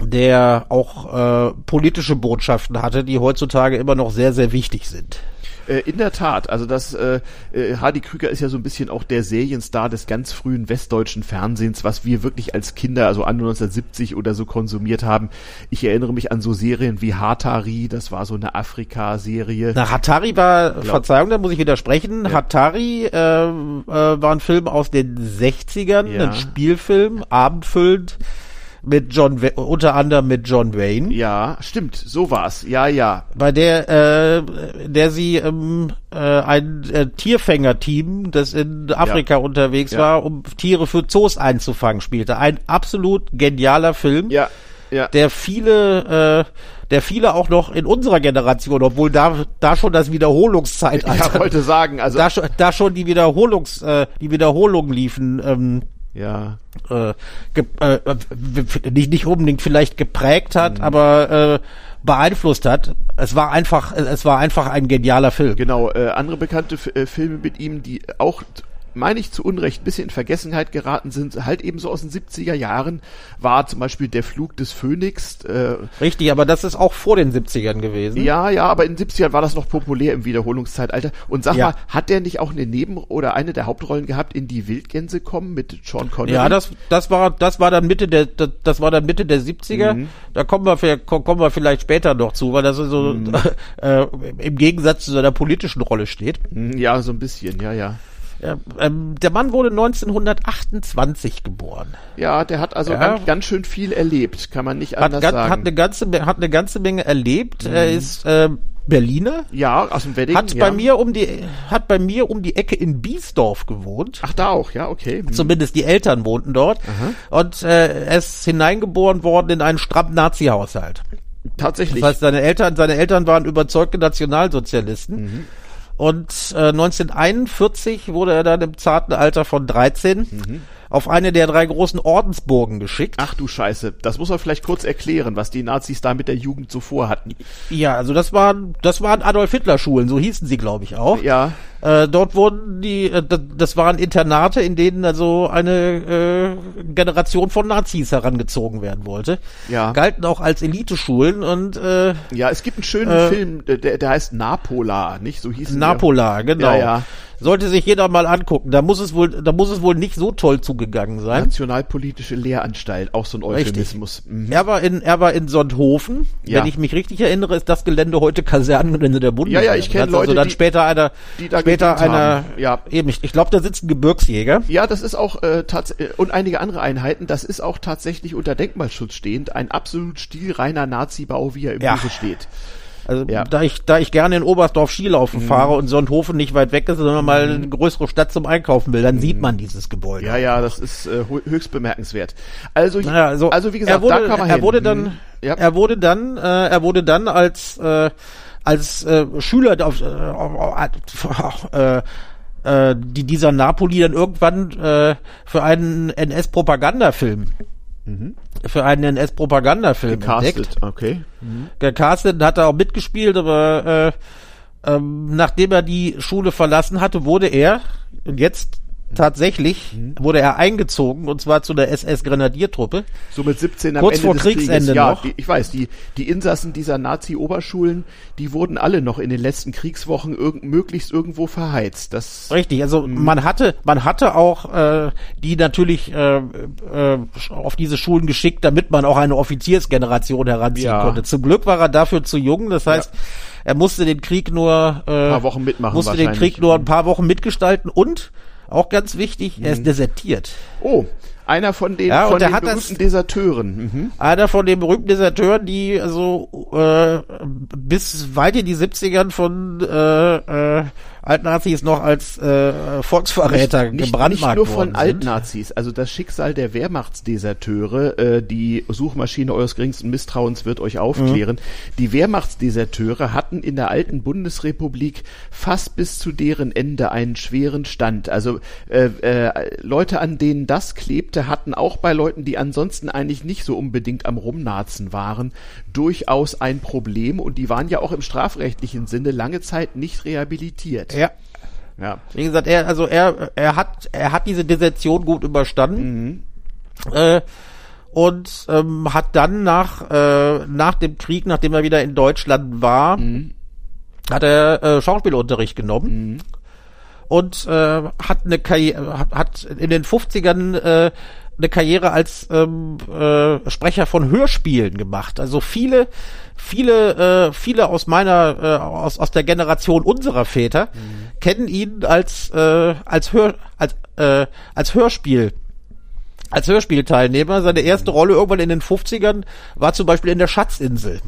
der auch äh, politische Botschaften hatte, die heutzutage immer noch sehr, sehr wichtig sind. Äh, in der Tat, also das äh, äh, Hardy Krüger ist ja so ein bisschen auch der Serienstar des ganz frühen westdeutschen Fernsehens, was wir wirklich als Kinder, also an 1970 oder so konsumiert haben. Ich erinnere mich an so Serien wie Hatari, das war so eine Afrika-Serie. Na, Hatari war, Verzeihung, da muss ich widersprechen. Hatari äh, äh, war ein Film aus den 60ern, Ja. ein Spielfilm, abendfüllend, mit John, unter anderem mit John Wayne, Ja, stimmt, so war's. Ja, ja. bei der, äh, der sie ähm, äh, ein äh, Tierfängerteam, das in Afrika unterwegs Ja. war, um Tiere für Zoos einzufangen, spielte. Ein absolut genialer Film. Ja, ja. der viele, äh, der viele auch noch in unserer Generation, obwohl da, da schon das Wiederholungszeitalter, ja, wollte sagen, also da schon, da schon die Wiederholungs, äh, die Wiederholungen liefen, ähm, ja, äh, äh, nicht, nicht unbedingt vielleicht geprägt hat, Mhm. aber äh, beeinflusst hat. Es war einfach, es war einfach ein genialer Film. genau. Äh, andere bekannte F äh, Filme mit ihm, die auch meine ich zu Unrecht ein bisschen in Vergessenheit geraten sind, halt eben so aus den 70er Jahren, war zum Beispiel Der Flug des Phönix, äh, Richtig, aber das ist auch vor den 70ern gewesen. Ja, ja, aber in den 70ern war das noch populär im Wiederholungszeitalter. Und sag Ja. mal, hat der nicht auch eine Neben- oder eine der Hauptrollen gehabt in Die Wildgänse kommen mit Sean Connery? Ja, das, das war, das war dann Mitte der, das, das war dann Mitte der 70er. Mhm. Da kommen wir, vielleicht- kommen wir vielleicht später noch zu, weil das so, Mhm. äh, im Gegensatz zu seiner politischen Rolle steht. Hm, Ja, so ein bisschen, ja, ja. Ja, ähm, der Mann wurde 1928 geboren. Ja, der hat also Ja. ganz, ganz schön viel erlebt, kann man nicht Hat, anders ganz, sagen. hat, eine ganze, hat eine ganze Menge erlebt. Er ist äh, Berliner. ja, aus dem Wedding. Hat ja. bei mir um die, hat bei mir um die Ecke in Biesdorf gewohnt. Ach, da auch, ja, okay. Hm. Zumindest die Eltern wohnten dort. Und äh, er ist hineingeboren worden in einen strammen Nazi-Haushalt. Tatsächlich. Das heißt, seine Eltern, seine Eltern waren überzeugte Nationalsozialisten. Mhm. Und äh, 1941 wurde er dann im zarten Alter von 13 auf eine der drei großen Ordensburgen geschickt. Ach du Scheiße, das muss man vielleicht kurz erklären, was die Nazis da mit der Jugend so vorhatten. Ja, also das waren das waren Adolf Hitler Schulen, so hießen sie, glaube ich auch. Ja, Äh, dort wurden die, äh, das waren Internate, in denen also eine äh, Generation von Nazis herangezogen werden wollte. Ja. Galten auch als Eliteschulen und äh, ja, es gibt einen schönen Äh, Film, der, der heißt Napola, nicht? So hieß Napola, genau. Ja, ja. Sollte sich jeder mal angucken. Da muss es wohl, da muss es wohl nicht so toll zugegangen sein. Nationalpolitische Lehranstalt, auch so ein Euphemismus. Mhm. Er war in, er war in Sonthofen. Ja. Wenn ich mich richtig erinnere, ist das Gelände heute Kasernengelände der Bundeswehr. Ja, ja, ich kenn Das ist Also Leute, dann die- später einer, da später einer. Ja. eben, ich, ich glaube, da sitzt ein Gebirgsjäger. Ja, das ist auch äh, äh, und einige andere Einheiten, das ist auch tatsächlich unter Denkmalschutz stehend, ein absolut stilreiner Nazi-Bau, wie er im Ja. Buche steht. Also Ja. Mhm. da ich da ich gerne in Oberstdorf Skilaufen fahre und Sonthofen nicht weit weg ist, sondern mal eine größere Stadt zum Einkaufen will, dann sieht man dieses Gebäude. Mhm. Ja, ja, das ist äh, hö- höchst bemerkenswert. Also, Naja, also, also wie gesagt, er wurde, da kann man er hin. wurde Mhm. dann, ja. er wurde dann, äh, er wurde dann als äh, als äh, Schüler auf, äh, auf, äh, äh, die dieser Napoli dann irgendwann äh, für einen NS-Propagandafilm für einen NS-Propagandafilm entdeckt okay. gecastet, hat er auch mitgespielt, aber äh, ähm, nachdem er die Schule verlassen hatte, wurde er, und jetzt tatsächlich, wurde er eingezogen, und zwar zu der SS-Grenadiertruppe. So mit 17 am Kurz Ende vor des Kriegsende Krieges. Ja, noch. Ich weiß, die, die Insassen dieser Nazi-Oberschulen, die wurden alle noch in den letzten Kriegswochen irgend, möglichst irgendwo verheizt. Das, Richtig, also Mhm. man hatte, man hatte auch äh, die natürlich äh, äh, auf diese Schulen geschickt, damit man auch eine Offiziersgeneration heranziehen Ja. konnte. Zum Glück war er dafür zu jung, das heißt, er musste den Krieg nur äh, Ein paar Wochen mitmachen musste den. Krieg nur ein paar Wochen mitgestalten und auch ganz wichtig, er Mhm. ist desertiert. oh, einer von den, Ja, von den hat das- berühmten Deserteuren. Mhm. Einer von den berühmten Deserteuren, die also äh, bis weit in die 70ern von äh, äh, Altnazis noch als äh, Volksverräter nicht, gebrandmarkt nicht nur von. Altnazis, also das Schicksal der Wehrmachtsdeserteure, äh, die Suchmaschine eures geringsten Misstrauens wird euch aufklären. Die Wehrmachtsdeserteure hatten in der alten Bundesrepublik fast bis zu deren Ende einen schweren Stand. Also äh, äh, Leute, an denen das klebte, hatten auch bei Leuten, die ansonsten eigentlich nicht so unbedingt am Rumnazen waren, durchaus ein Problem und die waren ja auch im strafrechtlichen Sinne lange Zeit nicht rehabilitiert. Ja. Ja. Wie gesagt, er, also er, er hat, er hat diese Desertion gut überstanden. Mhm. Äh, und ähm, hat dann nach, äh, nach dem Krieg, nachdem er wieder in Deutschland war, Mhm. hat er äh, Schauspielunterricht genommen. Und äh, hat eine Karriere, hat, hat in den 50ern äh, eine Karriere als ähm, äh, Sprecher von Hörspielen gemacht. Also viele, viele, äh, viele aus meiner, äh, aus, aus der Generation unserer Väter kennen ihn als äh, als Hör, als äh, als Hörspiel als Hörspielteilnehmer. Seine erste Rolle irgendwann in den 50ern war zum Beispiel in der Schatzinsel.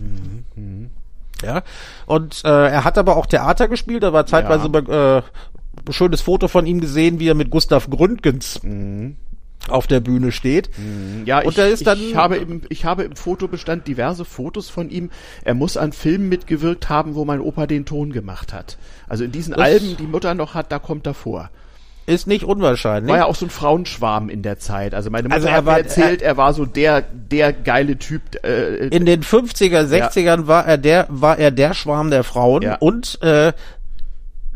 Ja. Und äh, er hat aber auch Theater gespielt, da war zeitweise Ja. äh, ein schönes Foto von ihm gesehen, wie er mit Gustav Gründgens auf der Bühne steht. Ja, Und ich, er ist dann- ich, habe im, ich habe im Fotobestand diverse Fotos von ihm. Er muss an Filmen mitgewirkt haben, wo mein Opa den Ton gemacht hat. Also in diesen Alben, die Mutter noch hat, da kommt er vor. Ist nicht unwahrscheinlich. War ja auch so ein Frauenschwarm in der Zeit. Also meine Mutter Also er hat war- erzählt, er, war so der, der geile Typ. Äh, in den 50er, 60ern war er der, war er der Schwarm der Frauen Ja. und äh,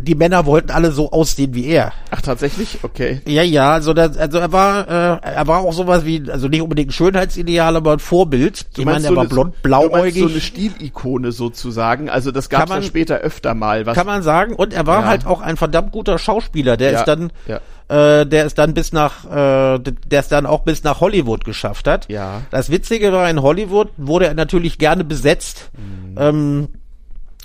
die Männer wollten alle so aussehen wie er. ach, tatsächlich? Okay. Ja, ja, also, das, also er war, äh, er war auch sowas wie, also nicht unbedingt ein Schönheitsideal, aber ein Vorbild. Du ich meine, er war eine- blond, Du blauäugig. so eine Stilikone sozusagen. Also das gab es man- später öfter mal. Was kann man sagen. Und er war Ja. halt auch ein verdammt guter Schauspieler. Der Ja, ist dann, ja. äh, der ist dann bis nach, äh, der ist dann auch bis nach Hollywood geschafft hat. Ja. Das Witzige war, in Hollywood wurde er natürlich gerne besetzt. Mhm. Ähm,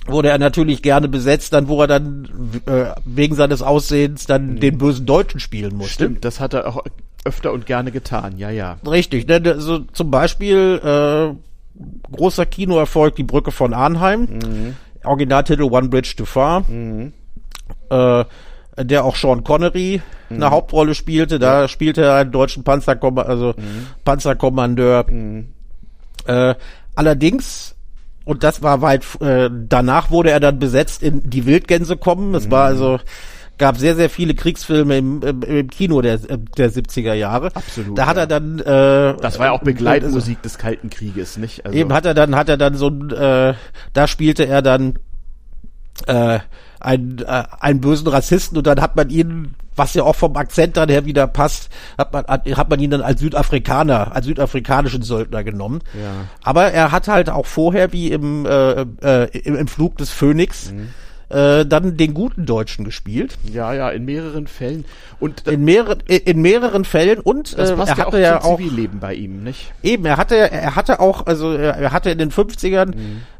wurde er natürlich gerne besetzt, dann wo er dann äh, wegen seines Aussehens dann den bösen Deutschen spielen musste. Mhm. Stimmt, das hat er auch öfter und gerne getan. Ja, ja. Richtig, ne, also zum Beispiel äh, großer Kinoerfolg Die Brücke von Arnheim, Originaltitel One Bridge Too Far, äh, der auch Sean Connery eine Hauptrolle spielte, da spielte er einen deutschen Panzerkomma also Panzerkommandeur. Äh, allerdings, und das war weit, äh, danach wurde er dann besetzt in Die Wildgänse kommen, es war also gab sehr, sehr viele Kriegsfilme im, im, im Kino der, der 70er Jahre. Absolut, Da hat ja. er dann äh, Das war ja auch Begleitmusik des Kalten Krieges, nicht? Also, Eben hat er dann, hat er dann so ein, äh, da spielte er dann äh, einen, äh, einen bösen Rassisten und dann hat man ihn, was ja auch vom Akzent dann her wieder passt, hat man, hat, hat man ihn dann als Südafrikaner, als südafrikanischen Söldner genommen. Ja. Aber er hat halt auch vorher, wie im, äh, äh, im, im Flug des Phönix, Mhm. Äh, dann den guten Deutschen gespielt. Ja, ja, in mehreren Fällen. Und in mehreren in mehreren Fällen und das passt äh, er hatte ja ja auch auch zum Zivilleben bei ihm, nicht? eben er hatte er hatte auch also er hatte in den 50ern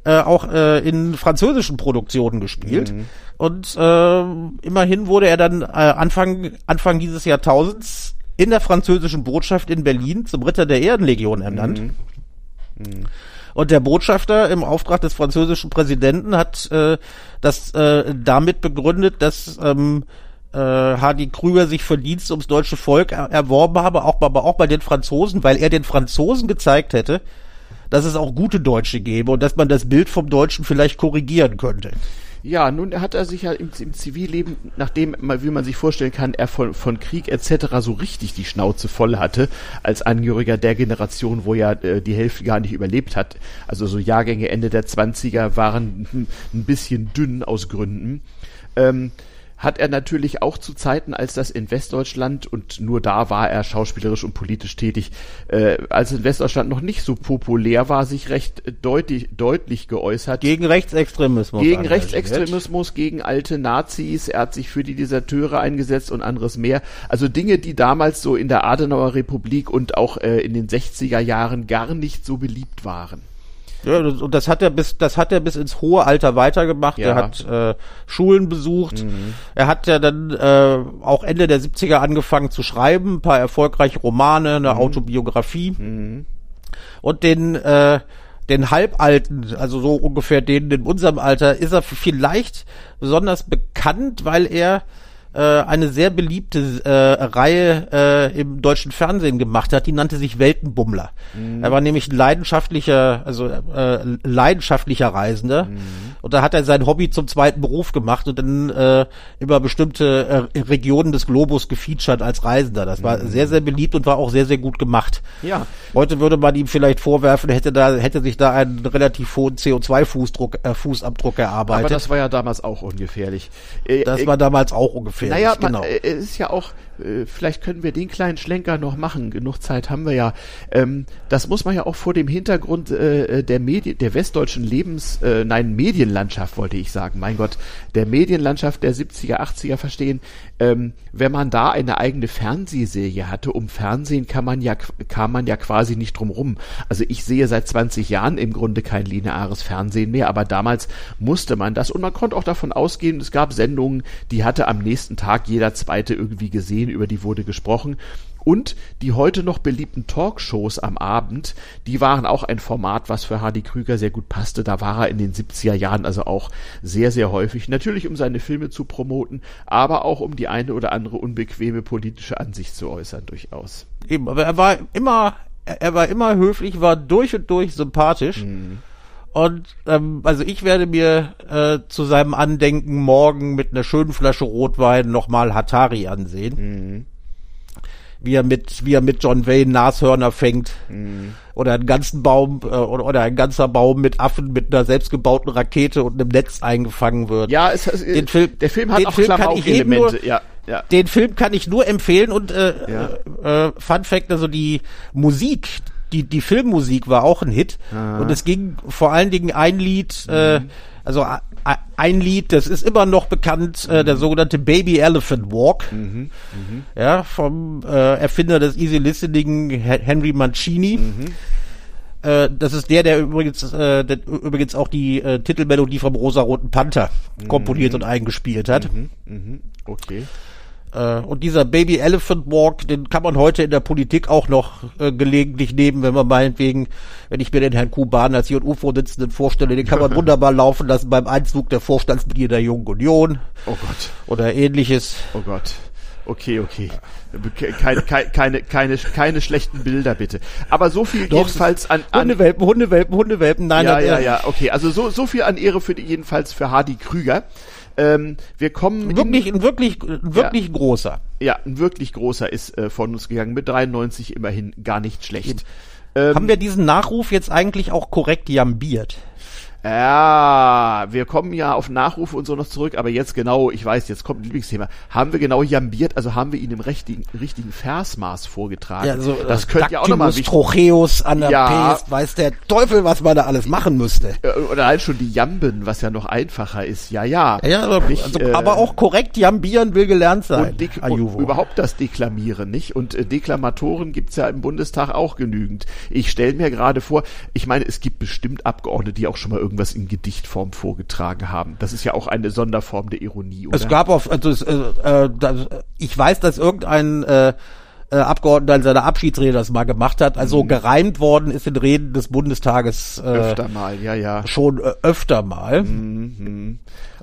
äh, auch äh, in französischen Produktionen gespielt und äh, immerhin wurde er dann äh, Anfang Anfang dieses Jahrtausends in der französischen Botschaft in Berlin zum Ritter der Ehrenlegion ernannt. Und der Botschafter im Auftrag des französischen Präsidenten hat äh, das äh, damit begründet, dass ähm, äh, Hardy Krüger sich Verdienst ums deutsche Volk er erworben habe, auch, aber auch bei den Franzosen, weil er den Franzosen gezeigt hätte, dass es auch gute Deutsche gäbe und dass man das Bild vom Deutschen vielleicht korrigieren könnte. Ja, nun hat er sich ja im, im Zivilleben, nachdem, wie man sich vorstellen kann, er von, von Krieg etc. so richtig die Schnauze voll hatte, als Angehöriger der Generation, wo ja äh, die Hälfte gar nicht überlebt hat. Also so Jahrgänge Ende der 20er waren ein bisschen dünn aus Gründen. Ähm, hat er natürlich auch zu Zeiten, als das in Westdeutschland und nur da war er schauspielerisch und politisch tätig, äh, als in Westdeutschland noch nicht so populär war, sich recht deutlich, deutlich geäußert Gegen Rechtsextremismus. gegen. Rechtsextremismus, gegen alte Nazis, er hat sich für die Deserteure eingesetzt und anderes mehr. Also Dinge, die damals so in der Adenauer Republik und auch äh, in den 60er Jahren gar nicht so beliebt waren. Ja, das- und das hat er bis, das hat er bis ins hohe Alter weitergemacht. Ja. Er hat äh, Schulen besucht. Er hat ja dann äh, auch Ende der 70er angefangen zu schreiben, ein paar erfolgreiche Romane, eine Autobiografie. Und den äh, den Halbalten, also so ungefähr den in unserem Alter, ist er vielleicht besonders bekannt, weil er äh, eine sehr beliebte äh, Reihe äh, im deutschen Fernsehen gemacht hat, die nannte sich Weltenbummler. Er war nämlich ein leidenschaftlicher, also äh, leidenschaftlicher Reisender und da hat er sein Hobby zum zweiten Beruf gemacht und dann äh, über bestimmte äh, Regionen des Globus gefeatured als Reisender. Das war sehr, sehr beliebt und war auch sehr, sehr gut gemacht. Ja. Heute würde man ihm vielleicht vorwerfen, hätte da hätte sich da einen relativ hohen CO2-Fußdruck äh, Fußabdruck erarbeitet. Aber das war ja damals auch ungefährlich. Äh, Das äh, war damals auch ungefähr. Naja, man, genau. äh, es ist ja auch, äh, vielleicht können wir den kleinen Schlenker noch machen. Genug Zeit haben wir ja. Ähm, das muss man ja auch vor dem Hintergrund äh, der Medien, der westdeutschen Lebens, äh, nein, Medienlandschaft wollte ich sagen. Mein Gott, der Medienlandschaft der 70er, 80er verstehen. Ähm, wenn man da eine eigene Fernsehserie hatte, um Fernsehen kann man ja, kam man ja quasi nicht drum rum. Also ich sehe seit 20 Jahren im Grunde kein lineares Fernsehen mehr, aber damals musste man das und man konnte auch davon ausgehen, es gab Sendungen, die hatte am nächsten Tag jeder zweite irgendwie gesehen, über die wurde gesprochen. Und die heute noch beliebten Talkshows am Abend, die waren auch ein Format, was für Hardy Krüger sehr gut passte. Da war er in den 70er Jahren also auch sehr, sehr häufig. Natürlich, um seine Filme zu promoten, aber auch um die eine oder andere unbequeme politische Ansicht zu äußern, durchaus. Eben, aber er war immer, er er war immer höflich, war durch und durch sympathisch. Mhm. Und ähm, also ich werde mir äh, zu seinem Andenken morgen mit einer schönen Flasche Rotwein nochmal Hatari ansehen. Mhm. Wie er mit, wie er mit John Wayne Nashörner fängt. Mhm. Oder einen ganzen Baum äh, oder, ein ganzer Baum mit Affen mit einer selbstgebauten Rakete und einem Netz eingefangen wird. Ja, es, es, Den Film- der Film hat den auch Film kann ich Klamauk-Elemente. nur- Ja, ja. Den Film kann ich nur empfehlen und äh, Ja. äh, Fun Fact, also die Musik, die die Filmmusik war auch ein Hit und es ging vor allen Dingen ein Lied, äh, also a- a- ein Lied, das ist immer noch bekannt, äh, der sogenannte Baby Elephant Walk, ja vom äh, Erfinder des Easy Listening He- Henry Mancini. Äh, das ist der, der übrigens, äh, der übrigens auch die äh, Titelmelodie vom Rosa-Roten Panther komponiert und eingespielt hat. Mhm. Okay. Äh, und dieser Baby Elephant Walk, den kann man heute in der Politik auch noch äh, gelegentlich nehmen, wenn man meinetwegen, wenn ich mir den Herrn Kuban als JU-Vorsitzenden vorstelle, den kann man wunderbar laufen lassen beim Einzug der Vorstandsmitglieder der Jungen Union Oh Gott. oder ähnliches. Oh Gott. Okay, okay. Keine, keine, keine, keine, schlechten Bilder, bitte. Aber so viel Doch, jedenfalls an, an Hundewelpen, Hundewelpen, Hundewelpen, nein, ja, nein, ja, äh, ja, okay. Also so, so viel an Ehre für die, jedenfalls für Hardy Krüger. Ähm, wir kommen Wirklich, in, ein wirklich, ein wirklich großer. ja, ein wirklich großer ist äh, von uns gegangen mit 93 immerhin gar nicht schlecht. Ähm, Haben wir diesen Nachruf jetzt eigentlich auch korrekt jambiert? Ja, wir kommen ja auf Nachrufe und so noch zurück, aber jetzt genau, ich weiß, jetzt kommt ein Lieblingsthema. Haben wir genau jambiert, also haben wir ihn im richtigen, richtigen Versmaß vorgetragen? Ja, also, das äh, könnte ja auch nochmal wichtig Trocheus an der Ja. Pest, weiß der Teufel, was man da alles machen müsste. Oder halt schon die Jamben, was ja noch einfacher ist. Ja, ja. Ja, aber, Nicht, also, äh, aber auch korrekt jambieren will gelernt sein. und, dek- und überhaupt das Deklamieren, nicht? Und äh, Deklamatoren gibt's ja im Bundestag auch genügend. Ich stelle mir gerade vor, ich meine, es gibt bestimmt Abgeordnete, die auch schon mal irgendwas in Gedichtform vorgetragen haben. Das ist ja auch eine Sonderform der Ironie, oder? Es gab auf, also es, äh, äh, das, ich weiß, dass irgendein äh, äh, Abgeordneter in seiner Abschiedsrede das mal gemacht hat. Also gereimt worden ist in Reden des Bundestages äh, Öfter mal, ja, ja. schon äh, öfter mal.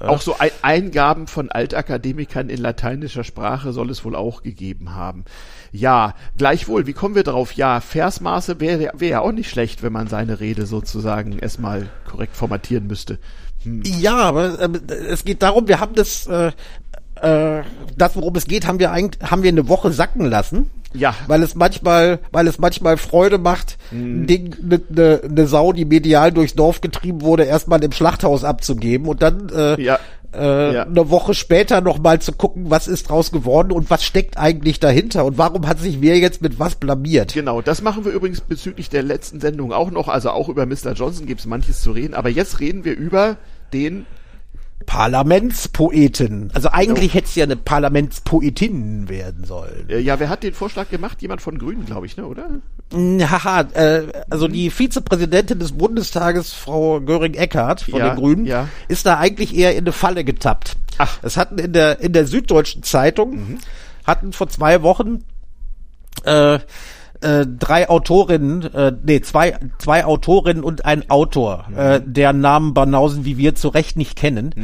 Auch so Ei- Eingaben von Altakademikern in lateinischer Sprache soll es wohl auch gegeben haben. Ja, gleichwohl, wie kommen wir drauf? Ja, Versmaße wäre wär ja auch nicht schlecht, wenn man seine Rede sozusagen erstmal korrekt formatieren müsste. Ja, aber äh, es geht darum, wir haben das, äh, äh, das worum es geht, haben wir eigentlich, haben wir eine Woche sacken lassen. Ja. Weil es manchmal, weil es manchmal Freude macht, ein Ding, eine ne, ne Sau, die medial durchs Dorf getrieben wurde, erstmal im Schlachthaus abzugeben und dann äh, Ja. Äh, Ja. eine Woche später nochmal zu gucken, was ist draus geworden und was steckt eigentlich dahinter und warum hat sich wer jetzt mit was blamiert. Genau, das machen wir übrigens bezüglich der letzten Sendung auch noch. Also auch über Mr. Johnson gibt's manches zu reden. Aber jetzt reden wir über den Parlamentspoeten. Also eigentlich hätte es ja eine Parlamentspoetin werden sollen. Äh, ja, wer hat den Vorschlag gemacht? Jemand von Grünen, glaube ich, ne, oder? Haha, äh, also die Vizepräsidentin des Bundestages, Frau Göring-Eckardt von Ja, den Grünen, ja. ist da eigentlich eher in eine Falle getappt. Ach. Es hatten in der in der Süddeutschen Zeitung hatten vor zwei Wochen äh, äh, drei Autorinnen, äh, nee, zwei, zwei Autorinnen und ein Autor, äh, deren Namen Banausen wie wir zu Recht nicht kennen,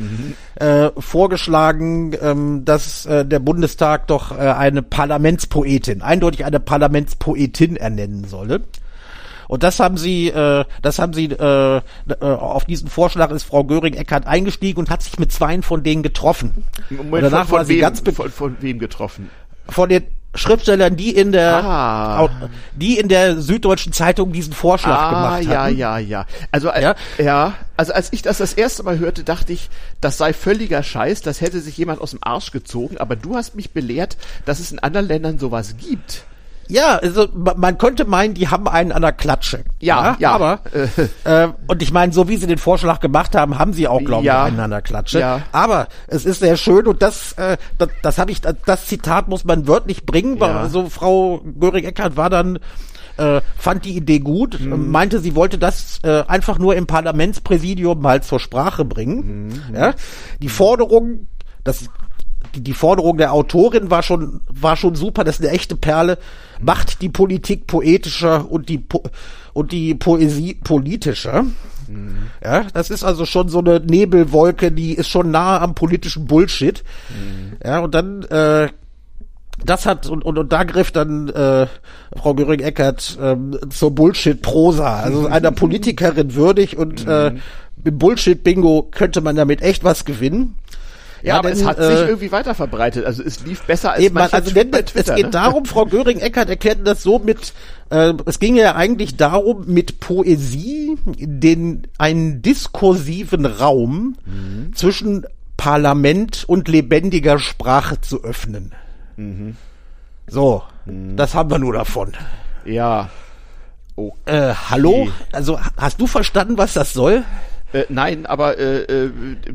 äh, vorgeschlagen, ähm, dass äh, der Bundestag doch äh, eine Parlamentspoetin, eindeutig eine Parlamentspoetin ernennen solle. Und das haben sie, äh, das haben sie, äh, äh, auf diesen Vorschlag ist Frau Göring-Eckardt eingestiegen und hat sich mit zweien von denen getroffen. Moment, und danach von, von war sie wem, ganz von, von wem getroffen? von den Schriftstellern, die in der, Ah. die in der Süddeutschen Zeitung diesen Vorschlag Ah, gemacht ja, haben. ja, ja. Also, äh, Ja? ja? also als ich das das erste Mal hörte, dachte ich, das sei völliger Scheiß, das hätte sich jemand aus dem Arsch gezogen, aber du hast mich belehrt, dass es in anderen Ländern sowas gibt. Ja, also ma- man könnte meinen, die haben einen an der Klatsche. Ja, ja. Aber äh, und ich meine, so wie sie den Vorschlag gemacht haben, haben sie auch, glaube Ja. ich, einen an der Klatsche. Ja. Aber es ist sehr schön und das, äh, das, das habe ich, das Zitat muss man wörtlich bringen. weil Ja. Also Frau Göring-Eckardt war dann äh, fand die Idee gut, Mhm. meinte, sie wollte das äh, einfach nur im Parlamentspräsidium mal zur Sprache bringen. Mhm. Ja? Die Forderung, das die, Forderung der Autorin war schon war schon super, das ist eine echte Perle. Macht die Politik poetischer und die po und die Poesie politischer. Ja, das ist also schon so eine Nebelwolke, die ist schon nah am politischen Bullshit. Ja, und dann äh, das hat und, und, und da griff dann äh, Frau Göring-Eckert ähm, zur Bullshit-Prosa, also einer Politikerin würdig und äh, im Bullshit-Bingo könnte man damit echt was gewinnen. Ja, aber denn, es hat äh, sich irgendwie weiter verbreitet. Also es lief besser als Eben, mancher also wenn, bei es Twitter. geht ne? darum, Frau Göring-Eckert erklärte das so mit, äh, es ging ja eigentlich darum, mit Poesie den einen diskursiven Raum Mhm. zwischen Parlament und lebendiger Sprache zu öffnen. Mhm. So, das haben wir nur davon. Ja. Oh. Äh, hallo? Also hast du verstanden, was das soll? Äh, nein, aber äh, äh,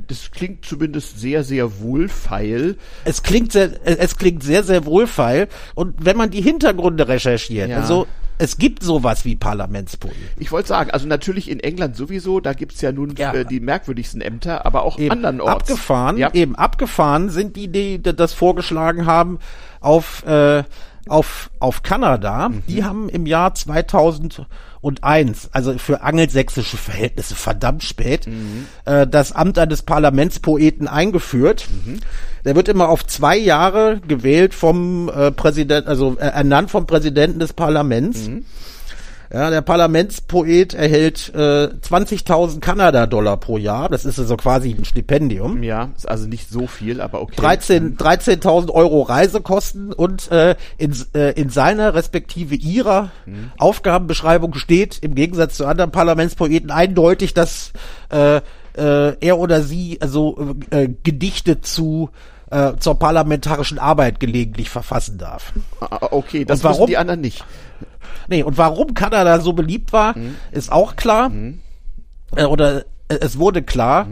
das klingt zumindest sehr, sehr wohlfeil. Es klingt sehr, äh, es klingt sehr, sehr wohlfeil. Und wenn man die Hintergründe recherchiert, Ja. also es gibt sowas wie Parlamentspoesie. Ich wollte sagen, also natürlich in England sowieso, da gibt's ja nun Ja. äh, die merkwürdigsten Ämter, aber auch eben andernorts. abgefahren, Ja. eben abgefahren sind die, die das vorgeschlagen haben auf äh, auf auf Kanada. Mhm. Die haben im Jahr 2001, also für angelsächsische Verhältnisse verdammt spät, Mhm. äh, das Amt eines Parlamentspoeten eingeführt. Mhm. Der wird immer auf zwei Jahre gewählt vom äh, Präsident, also äh, ernannt vom Präsidenten des Parlaments. Mhm. Ja, der Parlamentspoet erhält äh, 20.000 Kanada-Dollar pro Jahr. Das ist also quasi ein Stipendium. Ja, ist also nicht so viel, aber okay. 13 13.000 Euro Reisekosten und äh, in, äh, in seiner respektive ihrer Mhm. Aufgabenbeschreibung steht im Gegensatz zu anderen Parlamentspoeten eindeutig, dass äh, äh, er oder sie also äh, Gedichte zu äh, zur parlamentarischen Arbeit gelegentlich verfassen darf. Ah, Okay, das Und warum? wissen die anderen nicht. Nee, und warum Kanada so beliebt war, ist auch klar. Äh, oder äh, es wurde klar.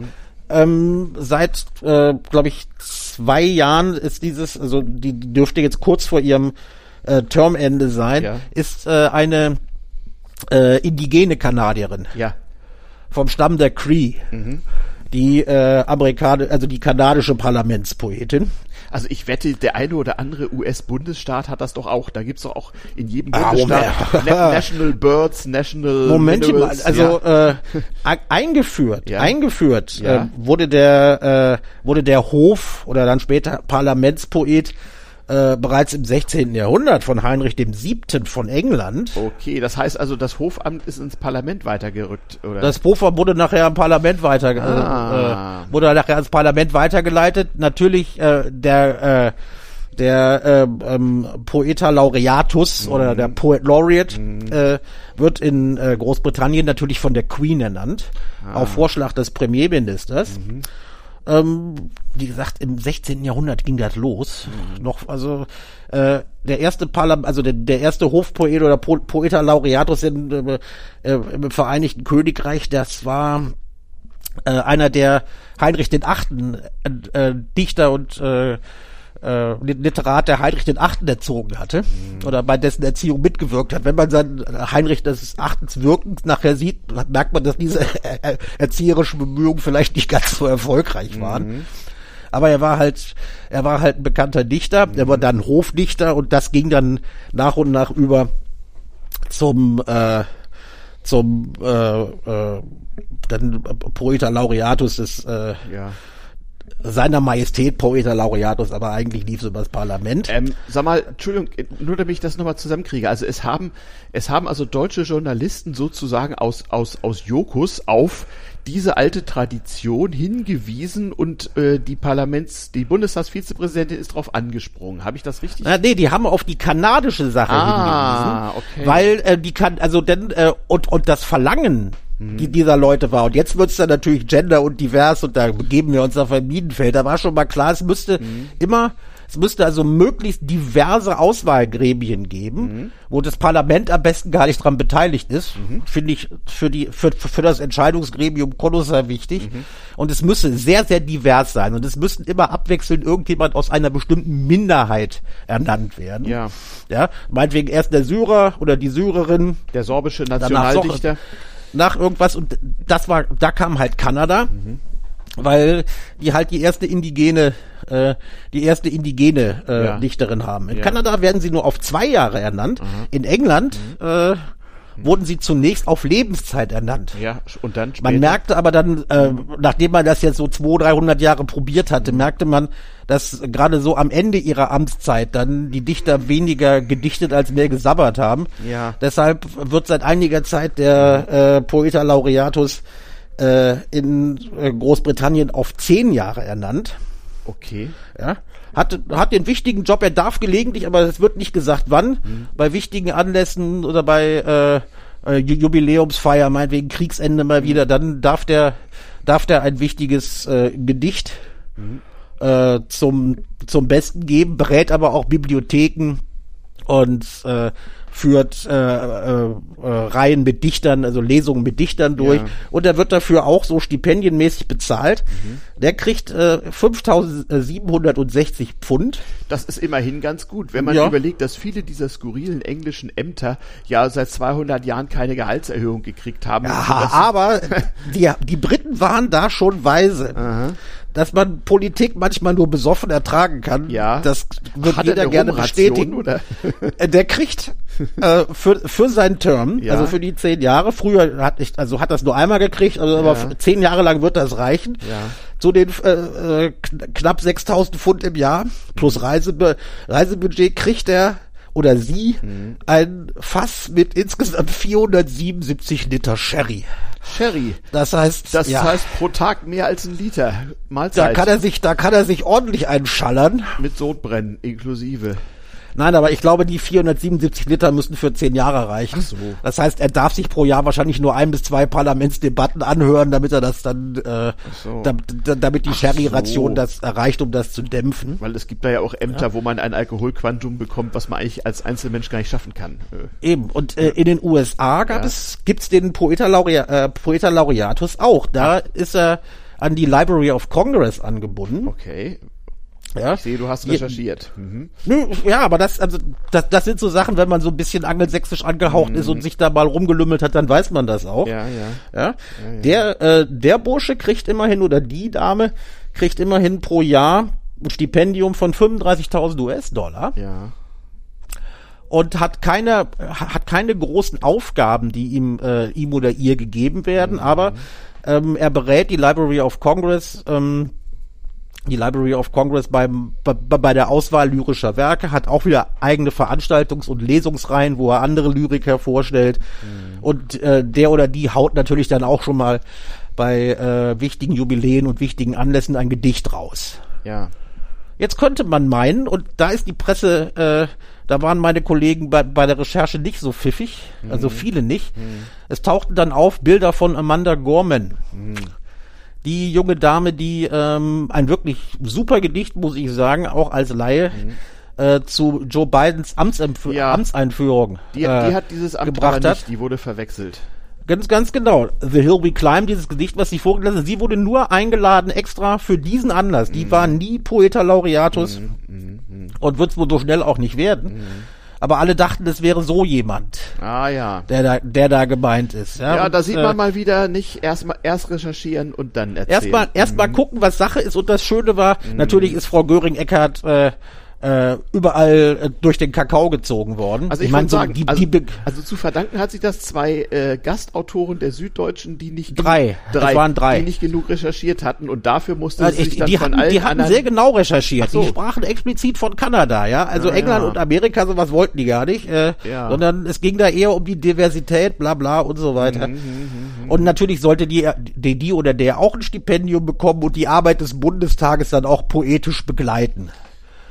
Ähm, seit, äh, glaube ich, zwei Jahren ist dieses, also die, dürfte jetzt kurz vor ihrem äh, Termende sein, Ja. ist äh, eine äh, indigene Kanadierin Ja. vom Stamm der Cree. Die äh, Amerikaner, also die kanadische Parlamentspoetin. Also ich wette, der eine oder andere US-Bundesstaat hat das doch auch. Da gibt's doch auch in jedem Ah, Bundesstaat. Na National Birds, National Moment mal, Minerals. also ja. äh, eingeführt, Ja. eingeführt Ja. äh, wurde der äh, wurde der Hof oder dann später Parlamentspoet äh, bereits im 16. Jahrhundert von Heinrich dem Siebten von England. Okay, das heißt also, das Hofamt ist ins Parlament weitergerückt, oder? Das Hofer wurde nachher am Parlament weiter Ah. äh, äh, wurde nachher ans Parlament weitergeleitet. Natürlich äh, der äh, der äh, ähm, Poeta Laureatus Mhm. oder der Poet Laureate äh, wird in äh, Großbritannien natürlich von der Queen ernannt, Ah. auf Vorschlag des Premierministers. Mhm. Ähm, wie gesagt, im 16. Jahrhundert ging das los. Mhm. Noch, also äh, der erste Parlament, also der, der erste Hofpoet oder po Poeta Laureatus in, äh, äh, im Vereinigten Königreich, das war äh, einer der Heinrich den Achten äh, äh, Dichter und äh, äh, Literat, der Heinrich den Achten erzogen hatte oder bei dessen Erziehung mitgewirkt hat. Wenn man dann Heinrich des Achtens wirkend nachher sieht, merkt man, dass diese äh, erzieherischen Bemühungen vielleicht nicht ganz so erfolgreich waren. Aber er war halt, er war halt ein bekannter Dichter, er war dann Hofdichter und das ging dann nach und nach über zum äh, zum äh, äh, dann Poeta Laureatus des äh, ja. Seiner Majestät Poeta Laureatus, aber eigentlich lief es über das Parlament. Ähm, sag mal, Entschuldigung, nur damit ich das nochmal zusammenkriege. Also es haben, es haben also deutsche Journalisten sozusagen aus, aus, aus Jokus auf diese alte Tradition hingewiesen und äh, die Parlaments, die Bundestagsvizepräsidentin ist darauf angesprungen. Habe ich das richtig? Na, nee, die haben auf die kanadische Sache Ah, hingewiesen, okay. weil äh, die kann, also denn äh, und und das Verlangen. Die dieser Leute war und jetzt wird's dann natürlich gender und divers und da begeben wir uns auf ein Minenfeld. Da war schon mal klar, es müsste Mhm. immer es müsste also möglichst diverse Auswahlgremien geben, Mhm. wo das Parlament am besten gar nicht dran beteiligt ist. Finde ich für die für, für das Entscheidungsgremium kolossal wichtig. Mhm. Und es müsse sehr sehr divers sein und es müssten immer abwechselnd irgendjemand aus einer bestimmten Minderheit ernannt werden. Ja. Ja, meinetwegen erst der Syrer oder die Syrerin, Der sorbische Nationaldichter. Nach irgendwas und das war, da kam halt Kanada, Mhm. weil die halt die erste indigene, äh, die erste indigene äh, Ja. Dichterin haben. In Ja. Kanada werden sie nur auf zwei Jahre ernannt. In England Mhm. äh, wurden sie zunächst auf Lebenszeit ernannt. Ja, und dann später. Man merkte aber dann, äh, nachdem man das jetzt so 200, 300 Jahre probiert hatte, merkte man, dass gerade so am Ende ihrer Amtszeit dann die Dichter weniger gedichtet als mehr gesabbert haben. Ja. Deshalb wird seit einiger Zeit der äh, Poeta Laureatus äh, in äh, Großbritannien auf zehn Jahre ernannt. Okay. Ja, hat, hat den wichtigen Job, er darf gelegentlich, aber es wird nicht gesagt wann, bei wichtigen Anlässen oder bei äh, äh, Ju- Jubiläumsfeier, meinetwegen Kriegsende mal wieder, dann darf der, darf der ein wichtiges äh, Gedicht äh, zum, zum Besten geben, berät aber auch Bibliotheken und äh, führt äh, äh, äh, Reihen mit Dichtern, also Lesungen mit Dichtern durch. Ja. Und er wird dafür auch so stipendienmäßig bezahlt. Der kriegt äh, 5.760 Pfund. Das ist immerhin ganz gut, wenn man Ja. überlegt, dass viele dieser skurrilen englischen Ämter ja seit 200 Jahren keine Gehaltserhöhung gekriegt haben. Aha, sodass- aber die, die Briten waren da schon weise. Dass man Politik manchmal nur besoffen ertragen kann, Ja. das wird Hat er jeder gerne bestätigen. oder? Äh, Der kriegt äh, für, für seinen Term, Ja. also für die zehn Jahre, früher hat ich, also hat das nur einmal gekriegt, also aber Ja. f- zehn Jahre lang wird das reichen. Ja. Zu den äh, äh, kn- knapp 6000 Pfund im Jahr plus Reisebe Reisebudget kriegt er oder sie ein Fass mit insgesamt 477 Liter Sherry. Sherry. Das heißt, Das ja, heißt pro Tag mehr als ein Liter. da Mahlzeit. kann er sich, da kann er sich ordentlich einschallern. mit Sodbrennen inklusive. Nein, aber ich glaube, die 477 Liter müssen für zehn Jahre reichen. Ach so. Das heißt, er darf sich pro Jahr wahrscheinlich nur ein bis zwei Parlamentsdebatten anhören, damit er das dann, äh, so. damit, damit die Ach Sherry-Ration so. das erreicht, um das zu dämpfen. Weil es gibt da ja auch Ämter, wo man ein Alkoholquantum bekommt, was man eigentlich als Einzelmensch gar nicht schaffen kann. Äh, Eben. Und äh, in den USA gab Ja. es, gibt's den Poeta, Laurea, äh, Poeta Laureatus auch. Da ist er an die Library of Congress angebunden. Okay. Ja. Ich sehe, du hast recherchiert. Mhm. Ja, aber das, also, das, das sind so Sachen, wenn man so ein bisschen angelsächsisch angehaucht ist und sich da mal rumgelümmelt hat, dann weiß man das auch. Mhm. Ja, ja. Ja? Der, äh, der Bursche kriegt immerhin, oder die Dame kriegt immerhin pro Jahr ein Stipendium von 35.000 US-Dollar Ja. und hat keine, hat keine großen Aufgaben, die ihm, äh, ihm oder ihr gegeben werden, aber ähm, er berät die Library of Congress, ähm, die Library of Congress beim, bei, bei der Auswahl lyrischer Werke, hat auch wieder eigene Veranstaltungs- und Lesungsreihen, wo er andere Lyriker vorstellt. Und äh, der oder die haut natürlich dann auch schon mal bei äh, wichtigen Jubiläen und wichtigen Anlässen ein Gedicht raus. Ja. Jetzt könnte man meinen, und da ist die Presse, äh, da waren meine Kollegen bei, bei der Recherche nicht so pfiffig, also viele nicht. Es tauchten dann auf Bilder von Amanda Gorman. Die junge Dame, die ähm, ein wirklich super Gedicht, muss ich sagen, auch als Laie, äh, zu Joe Bidens Amtsempf Ja. Amtseinführung Die, äh, die hat dieses Amt gebracht aber hat. nicht, die wurde verwechselt. Ganz, ganz genau. The Hill We Climb, dieses Gedicht, was sie vorgelesen hat, sie wurde nur eingeladen extra für diesen Anlass. Die war nie Poeta Laureatus und wird es wohl so schnell auch nicht werden. Aber alle dachten, es wäre so jemand, Ah ja. der da, der da gemeint ist. Ja, Ja, und, da sieht äh, man mal wieder nicht erst mal erst recherchieren und dann erzählen. Erstmal erst mal gucken, was Sache ist. Und das Schöne war, natürlich ist Frau Göring-Eckardt äh, äh, überall äh, durch den Kakao gezogen worden. Also ich, mein, muss sagen, die, also, die, also zu verdanken hat sich das zwei äh, Gastautoren der Süddeutschen, die nicht Drei. drei, waren drei. die nicht genug recherchiert hatten und dafür musste Also sie ich, sich dann die, von hatten, allen die hatten sehr genau recherchiert. So. Die sprachen explizit von Kanada, ja. Also Ja, England ja. und Amerika, sowas wollten die gar nicht. Äh, Ja. Sondern es ging da eher um die Diversität, bla bla und so weiter. Mhm, und natürlich sollte die, die, die oder der auch ein Stipendium bekommen und die Arbeit des Bundestages dann auch poetisch begleiten.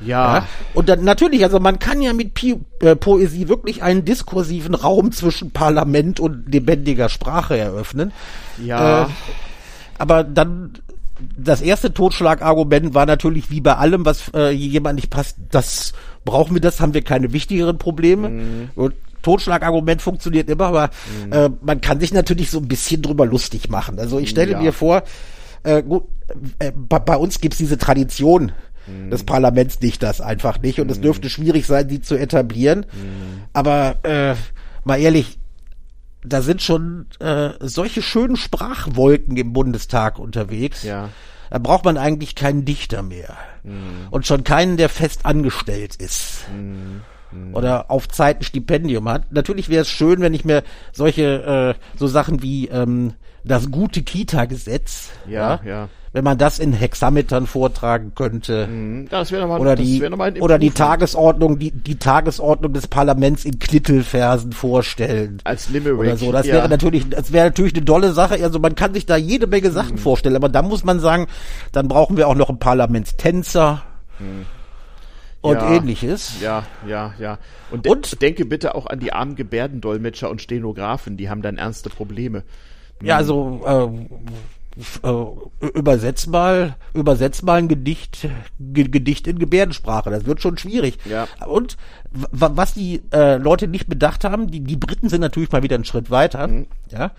Ja, Ja? Und dann natürlich, also man kann ja mit Pi äh, Poesie wirklich einen diskursiven Raum zwischen Parlament und lebendiger Sprache eröffnen. ja, Äh, aber dann das erste Totschlagargument war natürlich wie bei allem, was äh, jemand nicht passt, das brauchen wir das, haben wir keine wichtigeren Probleme. Mhm. Und Totschlagargument funktioniert immer, aber äh, man kann sich natürlich so ein bisschen drüber lustig machen. Also ich stelle Ja. mir vor, äh, gut, äh, bei, bei uns gibt's diese Tradition Mhm. des Parlamentsdichters einfach nicht und es dürfte schwierig sein, die zu etablieren. Mhm. Aber äh, mal ehrlich, da sind schon äh, solche schönen Sprachwolken im Bundestag unterwegs. ja. Da braucht man eigentlich keinen Dichter mehr. Und schon keinen, der fest angestellt ist. Oder auf Zeit ein Stipendium hat. Natürlich wäre es schön, wenn ich mir solche, äh, so Sachen wie ähm, das gute Kita-Gesetz, Ja, ja. Wenn man das in Hexametern vortragen könnte. Mhm. Das wäre nochmal Oder das die, wär noch mal ein oder die. Tagesordnung, die, die Tagesordnung des Parlaments in Klittelversen vorstellen. als Limerick. Oder so. Das ja. wäre natürlich, das wäre natürlich eine dolle Sache. Also man kann sich da jede Menge Mhm. Sachen vorstellen, aber da muss man sagen, dann brauchen wir auch noch einen Parlamentstänzer und Mhm. Ja. ähnliches. Ja, ja, ja. Und, de Und- denke bitte auch an die armen Gebärdendolmetscher und Stenografen, die haben dann ernste Probleme. Ja, also äh, äh, übersetz mal, übersetz mal ein Gedicht, Ge Gedicht in Gebärdensprache. Das wird schon schwierig. Ja. Und was die äh, Leute nicht bedacht haben, die, die Briten sind natürlich mal wieder einen Schritt weiter. Mhm. Ja.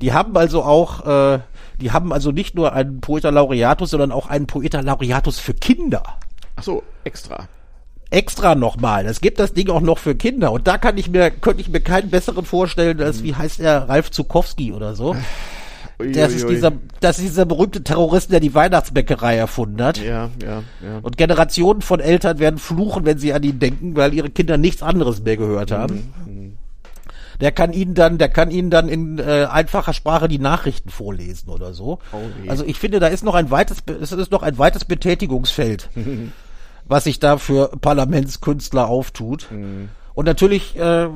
Die haben also auch, äh, die haben also nicht nur einen Poeta Laureatus, sondern auch einen Poeta Laureatus für Kinder. Ach so, extra. Extra nochmal. Es gibt das Ding auch noch für Kinder. Und da kann ich mir, könnte ich mir keinen besseren vorstellen, als wie heißt er, Ralf Zukowski oder so. Das ist Uiuiui. dieser, das ist dieser berühmte Terrorist, der die Weihnachtsbäckerei erfunden hat. Ja, ja, ja. Und Generationen von Eltern werden fluchen, wenn sie an ihn denken, weil ihre Kinder nichts anderes mehr gehört haben. Mhm, Der kann ihnen dann, der kann ihnen dann in äh, einfacher Sprache die Nachrichten vorlesen oder so. Oh also ich finde, da ist noch ein weites, es ist noch ein weites Betätigungsfeld, was sich da für Parlamentskünstler auftut. Mhm. Und natürlich äh,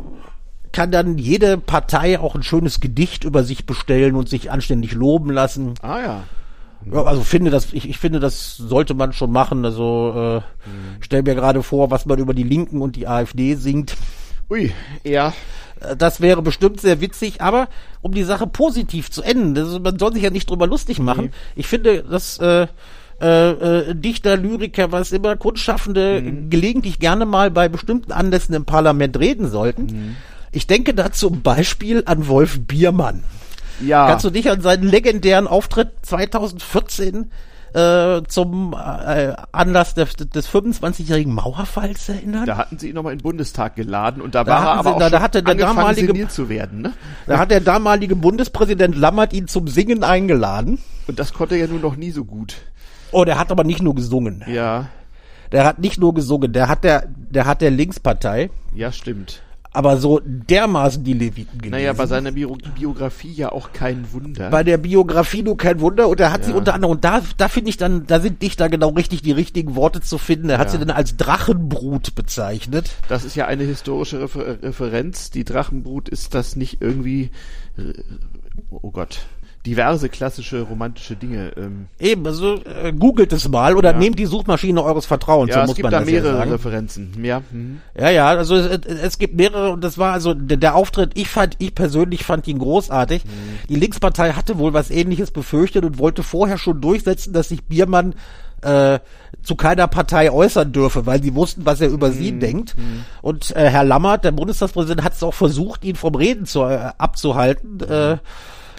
kann dann jede Partei auch ein schönes Gedicht über sich bestellen und sich anständig loben lassen. Ah ja. Ja, also finde das, ich, ich finde, das sollte man schon machen. Also äh, Mhm. stell mir gerade vor, was man über die Linken und die AfD singt. Ui, ja. Äh, Das wäre bestimmt sehr witzig, aber um die Sache positiv zu enden, das, man soll sich ja nicht drüber lustig machen. Ich finde, dass äh, äh, äh, Dichter, Lyriker, was immer, Kunstschaffende Mhm. gelegentlich gerne mal bei bestimmten Anlässen im Parlament reden sollten. Ich denke da zum Beispiel an Wolf Biermann. Ja. Kannst du dich an seinen legendären Auftritt 2014 äh, zum äh, Anlass des, des 25-jährigen Mauerfalls erinnern? da hatten sie ihn nochmal in den Bundestag geladen und da, Da war er aber sie- auch da- da hatte der damalige- zu werden. Ne? Da hat der damalige Bundespräsident Lammert ihn zum Singen eingeladen. Und das konnte er ja nun noch nie so gut. Oh, der hat aber nicht nur gesungen. Ja, Der hat nicht nur gesungen, der hat der, der hat der Linkspartei, ja, stimmt. Aber so dermaßen die Leviten gelesen. Naja, bei seiner Bio Biografie ja auch kein Wunder. bei der Biografie nur kein Wunder und er hat sie Ja. unter anderem und da da finde ich dann da sind Dichter genau richtig die richtigen Worte zu finden. Er hat Ja. sie dann als Drachenbrut bezeichnet. Das ist ja eine historische Refer Referenz. Die Drachenbrut ist das nicht irgendwie, äh, oh Gott, diverse klassische romantische Dinge. Ähm, Eben, also äh, googelt es mal oder Ja. nehmt die Suchmaschine eures Vertrauens, ja, so es muss gibt man da ja mehrere sagen. Referenzen. Ja, hm. Ja, ja, also es, es gibt mehrere und das war also der, der Auftritt, ich fand, ich persönlich fand ihn großartig. Die Linkspartei hatte wohl was ähnliches befürchtet und wollte vorher schon durchsetzen, dass sich Biermann äh, zu keiner Partei äußern dürfe, weil sie wussten, was er über sie denkt. Und äh, Herr Lammert, der Bundestagspräsident, hat es auch versucht, ihn vom Reden zu, äh, abzuhalten. Äh,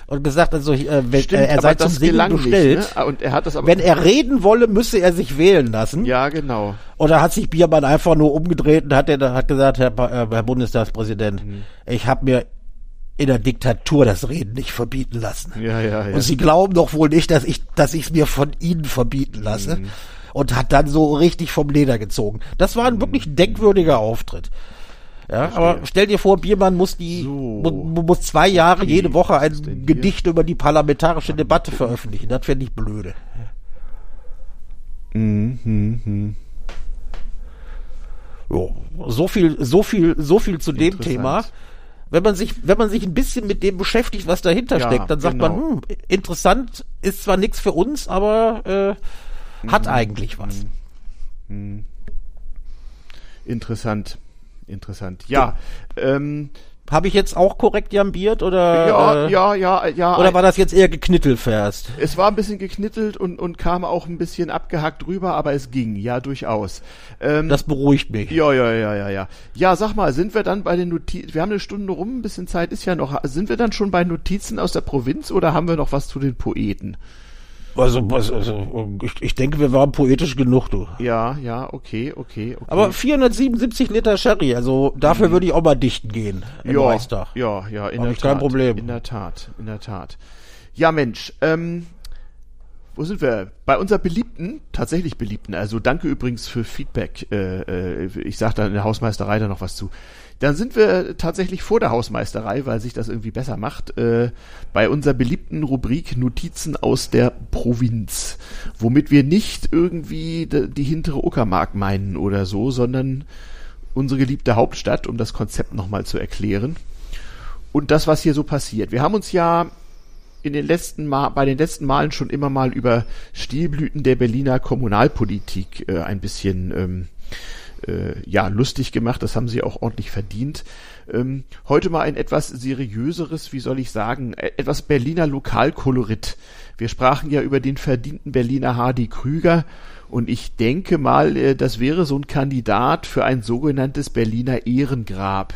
und gesagt, also äh, wenn, Stimmt, äh, er sei zum Singen bestellt. nicht. Ne? Und er hat das aber. Wenn er reden wolle, müsse er sich wählen lassen. ja, genau. Und da hat sich Biermann einfach nur umgedreht und hat, er, hat gesagt, Herr, äh, Herr Bundestagspräsident, Mhm. ich habe mir in der Diktatur das Reden nicht verbieten lassen. Ja, ja, ja. Und Sie glauben doch wohl nicht, dass ich dass ich es mir von Ihnen verbieten lasse. Mhm. Und hat dann so richtig vom Leder gezogen. Das war ein wirklich Mhm. denkwürdiger Auftritt. Ja, aber stell dir vor, Biermann muss die So. mu- muss zwei Jahre jede Woche ein hier? Gedicht über die parlamentarische Debatte veröffentlichen. Das fände ich blöde. Mhm, Jo, so viel, so viel, so viel zu dem. Thema. Wenn man sich, wenn man sich ein bisschen mit dem beschäftigt, was dahinter Ja, steckt, dann sagt genau. man, hm, interessant, ist zwar nichts für uns, aber äh, Mhm. hat eigentlich was. Interessant. Interessant. Ja, ähm, Habe ich jetzt auch korrekt jambiert oder? ja, äh, ja, ja, ja. Oder war das jetzt eher geknittelfest? Es war ein bisschen geknittelt und, und kam auch ein bisschen abgehackt rüber, aber es ging, ja, durchaus. Ähm, Das beruhigt mich. ja, ja, ja, ja, ja. Ja, sag mal, sind wir dann bei den Notizen, wir haben eine Stunde rum, ein bisschen Zeit ist ja noch, sind wir dann schon bei Notizen aus der Provinz oder haben wir noch was zu den Poeten? Also, also ich, ich denke, wir waren poetisch genug, du. Ja, ja, okay, okay, okay. Aber 477 Liter Sherry, also dafür würde ich auch mal dichten gehen im Mhm. ja, Reichstag. ja, ja, in Hab der ich kein Tat. Problem. In der Tat, in der Tat. Ja, Mensch, ähm, wo sind wir? Bei unserer beliebten, tatsächlich beliebten, also danke übrigens für Feedback. Äh, äh, ich sag da in der Hausmeisterei da noch was zu. Dann sind wir tatsächlich vor der Hausmeisterei, weil sich das irgendwie besser macht, äh, bei unserer beliebten Rubrik Notizen aus der Provinz, womit wir nicht irgendwie die hintere Uckermark meinen oder so, sondern unsere geliebte Hauptstadt, um das Konzept nochmal zu erklären. Und das, was hier so passiert. Wir haben uns ja in den letzten Mal, bei den letzten Malen schon immer mal über Stilblüten der Berliner Kommunalpolitik äh, ein bisschen ähm, äh, ja lustig gemacht. Das haben sie auch ordentlich verdient. Ähm, heute mal ein etwas seriöseres, wie soll ich sagen, äh, etwas Berliner Lokalkolorit. Wir sprachen ja über den verdienten Berliner Hardy Krüger und ich denke mal, äh, das wäre so ein Kandidat für ein sogenanntes Berliner Ehrengrab.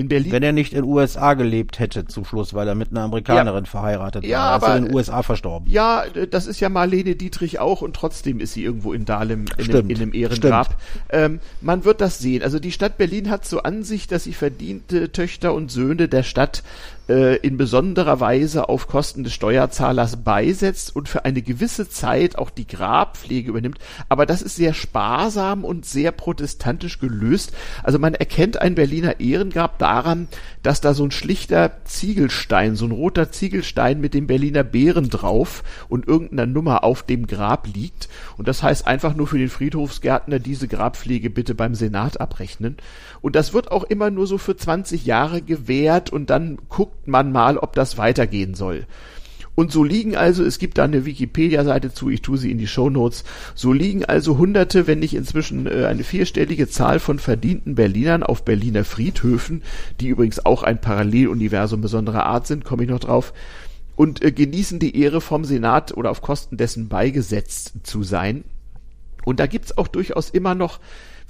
In Berlin Wenn er nicht in den USA gelebt hätte zum Schluss, weil er mit einer Amerikanerin verheiratet Ja, war. Er ist aber- in den USA verstorben. Ja, äh, das ist ja Marlene Dietrich auch und trotzdem ist sie irgendwo in Dahlem in, einem, Stimmt, in einem Ehrengrab. Ähm, man wird das sehen. Also die Stadt Berlin hat so an sich, dass sie verdiente Töchter und Söhne der Stadt äh, in besonderer Weise auf Kosten des Steuerzahlers beisetzt und für eine gewisse Zeit auch die Grabpflege übernimmt. Aber das ist sehr sparsam und sehr protestantisch gelöst. Also man erkennt ein Berliner Ehrengrab daran, dass da so ein schlichter Ziegelstein, so ein roter Ziegelstein mit dem Berliner Bären drauf und irgendeiner Nummer auf dem Grab liegt. Und das heißt einfach nur für den Friedhofsgärtner diese Grabpflege bitte beim Senat abrechnen. Und das wird auch immer nur so für 20 Jahre gewährt und dann guckt man mal, ob das weitergehen soll. Und so liegen also, es gibt da eine Wikipedia-Seite zu, ich tue sie in die Show Notes, so liegen also hunderte, wenn nicht inzwischen äh, eine vierstellige Zahl von verdienten Berlinern auf Berliner Friedhöfen, die übrigens auch ein Paralleluniversum besonderer Art sind, komme ich noch drauf, und äh, genießen die Ehre vom Senat oder auf Kosten dessen beigesetzt zu sein. Und da gibt's auch durchaus immer noch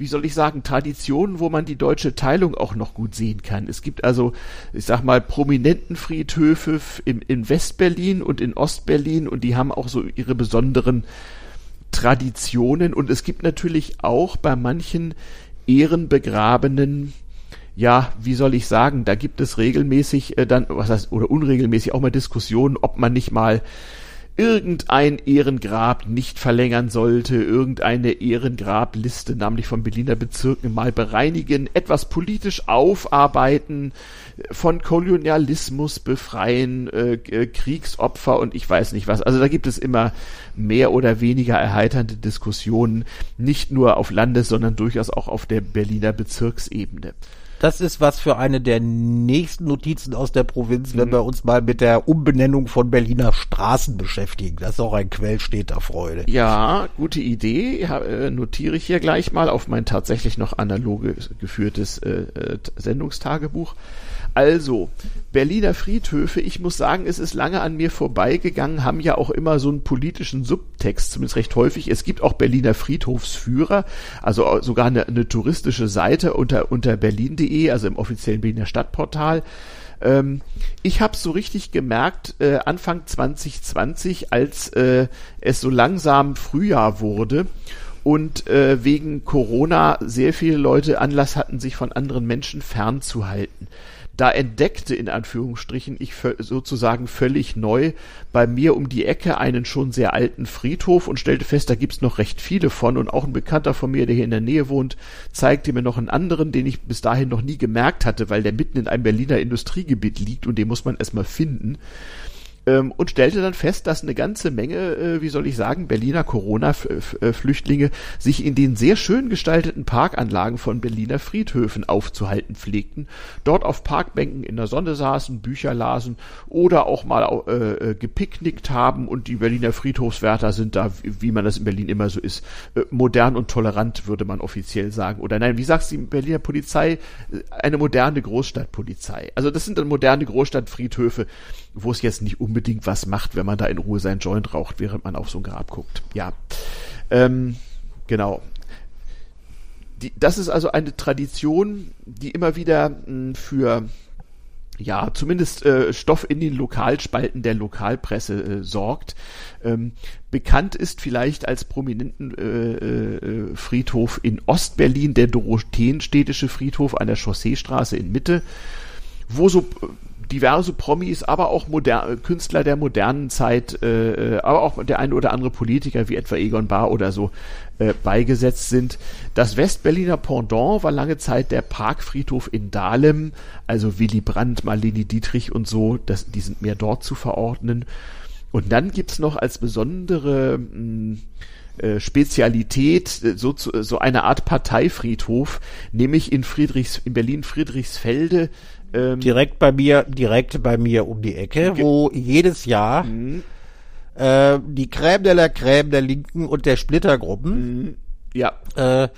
wie soll ich sagen, Traditionen, wo man die deutsche Teilung auch noch gut sehen kann. Es gibt also, ich sag mal, prominenten Friedhöfe im, in Westberlin und in Ostberlin und die haben auch so ihre besonderen Traditionen und es gibt natürlich auch bei manchen ehrenbegrabenen ja, wie soll ich sagen, da gibt es regelmäßig äh, dann, was heißt, oder unregelmäßig auch mal Diskussionen, ob man nicht mal irgendein Ehrengrab nicht verlängern sollte, irgendeine Ehrengrabliste, namentlich von Berliner Bezirken, mal bereinigen, etwas politisch aufarbeiten, von Kolonialismus befreien, äh, äh, Kriegsopfer und ich weiß nicht was. Also da gibt es immer mehr oder weniger erheiternde Diskussionen, nicht nur auf Landes-, sondern durchaus auch auf der Berliner Bezirksebene. Das ist was für eine der nächsten Notizen aus der Provinz, wenn mhm. wir uns mal mit der Umbenennung von Berliner Straßen beschäftigen. Das ist auch ein Quell steter Freude. Ja, gute Idee. Ja, äh, notiere ich hier gleich mal auf mein tatsächlich noch analoge geführtes äh, äh Sendungstagebuch. Also, Berliner Friedhöfe, ich muss sagen, es ist lange an mir vorbeigegangen, haben ja auch immer so einen politischen Subtext, zumindest recht häufig. Es gibt auch Berliner Friedhofsführer, also sogar eine, eine touristische Seite unter, unter berlin.de, also im offiziellen Berliner Stadtportal. Ähm, ich habe so richtig gemerkt, äh, Anfang 2020, als äh, es so langsam Frühjahr wurde und äh, wegen Corona sehr viele Leute Anlass hatten, sich von anderen Menschen fernzuhalten da entdeckte in Anführungsstrichen ich sozusagen völlig neu bei mir um die Ecke einen schon sehr alten Friedhof und stellte fest, da gibt's noch recht viele von. Und auch ein Bekannter von mir, der hier in der Nähe wohnt, zeigte mir noch einen anderen, den ich bis dahin noch nie gemerkt hatte, weil der mitten in einem Berliner Industriegebiet liegt und den muss man erstmal finden ähm, und stellte dann fest, dass eine ganze Menge, äh, wie soll ich sagen, Berliner Corona-Flüchtlinge sich in den sehr schön gestalteten Parkanlagen von Berliner Friedhöfen aufzuhalten pflegten, dort auf Parkbänken in der Sonne saßen, Bücher lasen oder auch mal äh, äh, gepicknickt haben und die Berliner Friedhofswärter sind da, wie man das in Berlin immer so ist, äh, modern und tolerant, würde man offiziell sagen. Oder nein, wie sagst die Berliner Polizei, eine moderne Großstadtpolizei. Also das sind dann moderne Großstadtfriedhöfe, wo es jetzt nicht unbedingt was macht, wenn man da in Ruhe sein Joint raucht, während man auf so ein Grab guckt. Ja, ähm, genau. Die, das ist also eine Tradition, die immer wieder mh, hm, für ja, zumindest äh, Stoff in den Lokalspalten der Lokalpresse äh, sorgt. Ähm, bekannt ist vielleicht als prominenten äh, äh, Friedhof in Ostberlin der Dorotheenstädtische Friedhof an der Chausseestraße in Mitte, wo so diverse Promis, aber auch modern, Künstler der modernen Zeit, äh, äh, aber auch der eine oder andere Politiker wie etwa Egon Bahr oder so äh, beigesetzt sind. Das Westberliner Pendant war lange Zeit der Parkfriedhof in Dahlem, also Willy Brandt, Marlene Dietrich und so, das, die sind mehr dort zu verordnen. Und dann gibt's noch als besondere mh, hm, äh, Spezialität, äh, so, so eine Art Parteifriedhof, nämlich in Friedrichs, in Berlin Friedrichsfelde ähm, direkt bei mir, direkt bei mir um die Ecke, wo jedes Jahr mhm. äh, die Crème de la Crème der Linken und der Splittergruppen mhm. ja. äh,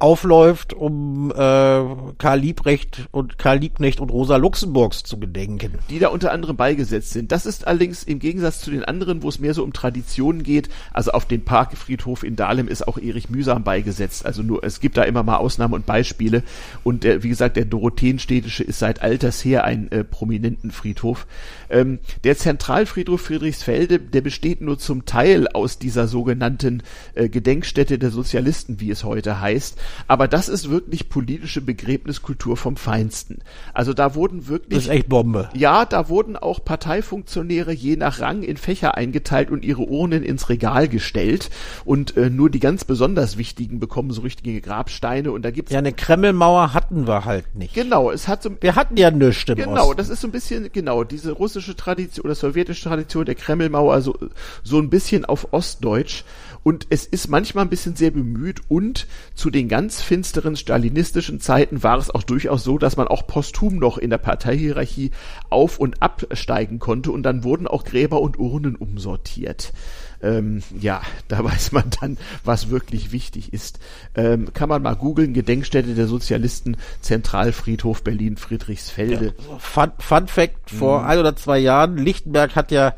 aufläuft, um äh, Karl Liebrecht und Karl Liebknecht und Rosa Luxemburgs zu gedenken. Die da unter anderem beigesetzt sind. Das ist allerdings im Gegensatz zu den anderen, wo es mehr so um Traditionen geht, also auf den Parkfriedhof in Dahlem ist auch Erich Mühsam beigesetzt. Also nur, es gibt da immer mal Ausnahmen und Beispiele. Und der, wie gesagt, der Dorotheenstädtische ist seit alters her ein äh, prominenten Friedhof. Ähm, der Zentralfriedhof Friedrichsfelde, der besteht nur zum Teil aus dieser sogenannten äh, Gedenkstätte der Sozialisten, wie es heute heißt Aber das ist wirklich politische Begräbniskultur vom Feinsten. Also da wurden wirklich. Das ist echt Bombe. Ja, da wurden auch Parteifunktionäre je nach Rang in Fächer eingeteilt und ihre Urnen ins Regal gestellt. Und äh, nur die ganz besonders wichtigen bekommen so richtige Grabsteine. Und da gibt's Ja, eine Kremlmauer hatten wir halt nicht. Genau, es hat so Wir hatten ja nichts im Genau, Osten. das ist so ein bisschen, genau, diese russische Tradition oder sowjetische Tradition der Kremlmauer, so, so ein bisschen auf Ostdeutsch. Und es ist manchmal ein bisschen sehr bemüht und zu den ganz finsteren stalinistischen Zeiten war es auch durchaus so, dass man auch posthum noch in der Parteihierarchie auf- und absteigen konnte und dann wurden auch Gräber und Urnen umsortiert. Ähm, ja, da weiß man dann, was wirklich wichtig ist. Ähm, kann man mal googeln, Gedenkstätte der Sozialisten, Zentralfriedhof Berlin Friedrichsfelde. Fun, Fun Fact, vor ein oder zwei Jahren, Lichtenberg hat ja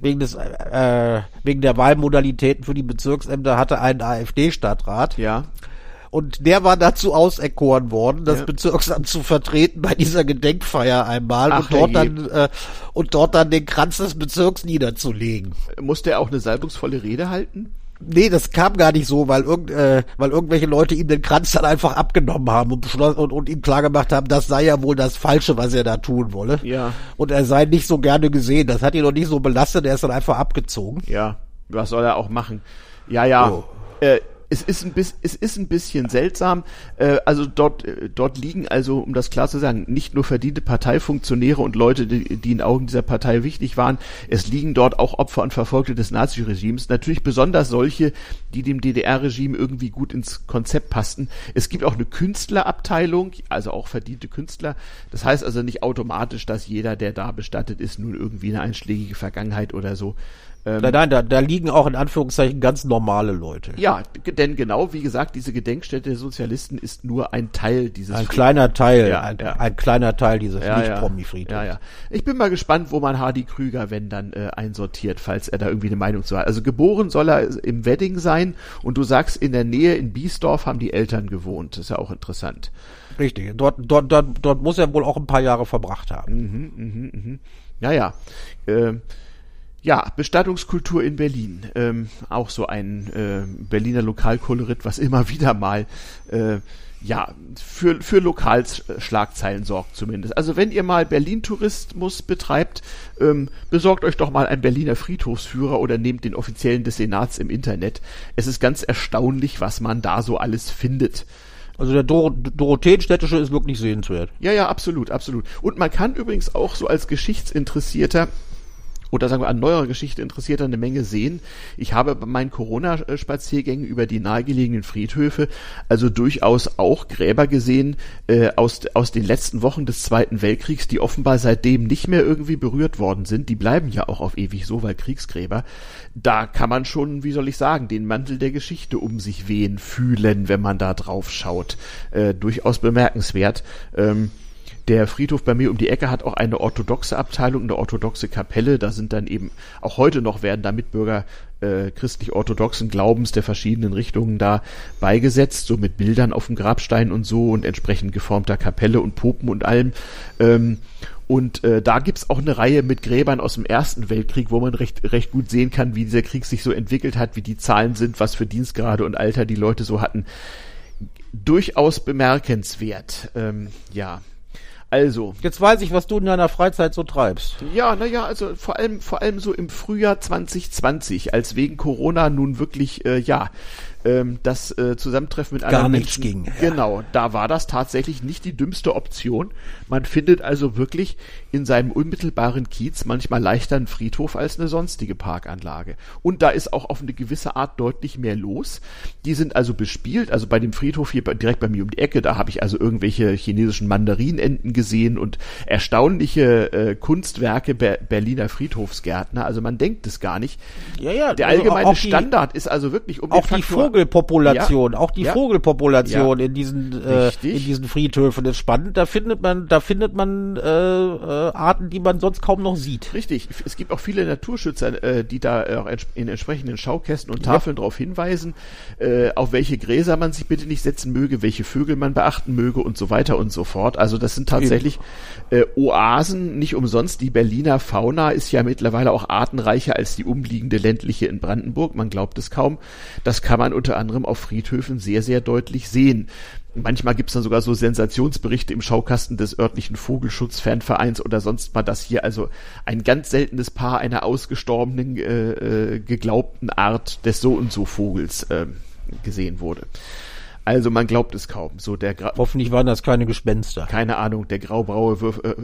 wegen des, äh, wegen der Wahlmodalitäten für die Bezirksämter hatte einen AfD-Stadtrat. Ja, Und der war dazu auserkoren worden, das Ja. Bezirksamt zu vertreten bei dieser Gedenkfeier einmal Ach, und dort dann, äh, und dort dann den Kranz des Bezirks niederzulegen. musste er auch eine salbungsvolle Rede halten? Nee, das kam gar nicht so, weil, irgend, äh, weil irgendwelche Leute ihm den Kranz dann einfach abgenommen haben und, beschlossen, und, und ihm klargemacht haben, das sei ja wohl das Falsche, was er da tun wolle. Ja. Und er sei nicht so gerne gesehen. Das hat ihn noch nicht so belastet, er ist dann einfach abgezogen. Ja, was soll er auch machen? Ja, ja. Oh. Äh, es ist ein bisschen, es ist ein bisschen seltsam. Äh, also dort, äh, dort liegen also, um das klar zu sagen, nicht nur verdiente Parteifunktionäre und Leute, die, die in Augen dieser Partei wichtig waren. Es liegen dort auch Opfer und Verfolgte des Naziregimes. Natürlich besonders solche, die dem DDR-Regime irgendwie gut ins Konzept passten. Es gibt auch eine Künstlerabteilung, also auch verdiente Künstler. Das heißt also nicht automatisch, dass jeder, der da bestattet ist, nun irgendwie eine einschlägige Vergangenheit oder so. Ähm, Nein, nein, da, da liegen auch in Anführungszeichen ganz normale Leute. ja, denn genau, wie gesagt, diese Gedenkstätte der Sozialisten ist nur ein Teil dieses Ein kleiner Teil, Ja, ein, ja. ein kleiner Teil dieses ja, Nicht-Promi-Friedhofs. ja, ja. Ich bin mal gespannt, wo man Hardy Krüger, wenn dann, äh, einsortiert, falls er da irgendwie eine Meinung zu hat. Also geboren soll er im Wedding sein und du sagst, in der Nähe in Biesdorf haben die Eltern gewohnt. Das ist ja auch interessant. Richtig. Dort, dort, dort, dort muss er wohl auch ein paar Jahre verbracht haben. Ja, ja. Ähm, ja, Bestattungskultur in Berlin. Ähm, auch so ein äh, Berliner Lokalkolorit, was immer wieder mal äh, ja, für, für Lokalschlagzeilen sorgt zumindest. Also wenn ihr mal Berlin-Tourismus betreibt, ähm, besorgt euch doch mal einen Berliner Friedhofsführer oder nehmt den offiziellen des Senats im Internet. Es ist ganz erstaunlich, was man da so alles findet. Also der Dor Dorotheenstädtische ist wirklich sehenswert. Ja, ja, absolut, absolut. Und man kann übrigens auch so als Geschichtsinteressierter oder sagen wir an neuerer Geschichte Interessierter eine Menge sehen. Ich habe bei meinen Corona-Spaziergängen über die nahegelegenen Friedhöfe also durchaus auch Gräber gesehen äh, aus, aus den letzten Wochen des Zweiten Weltkriegs, die offenbar seitdem nicht mehr irgendwie berührt worden sind. Die bleiben ja auch auf ewig so, weil Kriegsgräber. Da kann man schon, wie soll ich sagen, den Mantel der Geschichte um sich wehen fühlen, wenn man da drauf schaut. Äh, durchaus bemerkenswert. Ähm, der Friedhof bei mir um die Ecke hat auch eine orthodoxe Abteilung, eine orthodoxe Kapelle. Da sind dann eben, auch heute noch werden da Mitbürger äh, christlich-orthodoxen Glaubens der verschiedenen Richtungen da beigesetzt, so mit Bildern auf dem Grabstein und so und entsprechend geformter Kapelle und Popen und allem. Ähm, und äh, da gibt's auch eine Reihe mit Gräbern aus dem Ersten Weltkrieg, wo man recht, recht gut sehen kann, wie dieser Krieg sich so entwickelt hat, wie die Zahlen sind, was für Dienstgrade und Alter die Leute so hatten. Durchaus bemerkenswert. Ähm, ja. Also, Jetzt weiß ich, was du in deiner Freizeit so treibst. ja, naja, also vor allem, vor allem so im Frühjahr 2020, als wegen Corona nun wirklich, äh, ja, ähm, das äh, Zusammentreffen mit anderen nichts Menschen, ging, ja. Genau, da war das tatsächlich nicht die dümmste Option. Man findet also wirklich in seinem unmittelbaren Kiez manchmal leichter einen Friedhof als eine sonstige Parkanlage. Und da ist auch auf eine gewisse Art deutlich mehr los. Die sind also bespielt, also bei dem Friedhof hier direkt bei mir um die Ecke, da habe ich also irgendwelche chinesischen Mandarinenten gesehen und erstaunliche äh, Kunstwerke Ber Berliner Friedhofsgärtner. Also man denkt es gar nicht. Ja, ja. Der also allgemeine auch die- Standard ist also wirklich um Auch den die Faktor- Vogelpopulation, Ja. auch die Ja. Vogelpopulation Ja. in diesen äh, Richtig. in diesen Friedhöfen ist spannend. Da findet man, da findet man äh, äh, Arten, die man sonst kaum noch sieht. Richtig. Es gibt auch viele Naturschützer, äh, die da äh, auch in entsprechenden Schaukästen und Tafeln darauf hinweisen, äh, auf welche Gräser man sich bitte nicht setzen möge, welche Vögel man beachten möge und so weiter und so fort. Also das sind tatsächlich äh, Oasen, nicht umsonst. Die Berliner Fauna ist ja mittlerweile auch artenreicher als die umliegende ländliche in Brandenburg. Man glaubt es kaum. Das kann man unter anderem auf Friedhöfen sehr, sehr deutlich sehen. Manchmal gibt's dann sogar so Sensationsberichte im Schaukasten des örtlichen Vogelschutzfanvereins oder sonst mal, dass hier also ein ganz seltenes Paar einer ausgestorbenen äh, äh, geglaubten Art des so und so Vogels äh, gesehen wurde. Also man glaubt es kaum. So der Gra Hoffentlich waren das keine Gespenster. keine Ahnung, der graubraue Würf äh,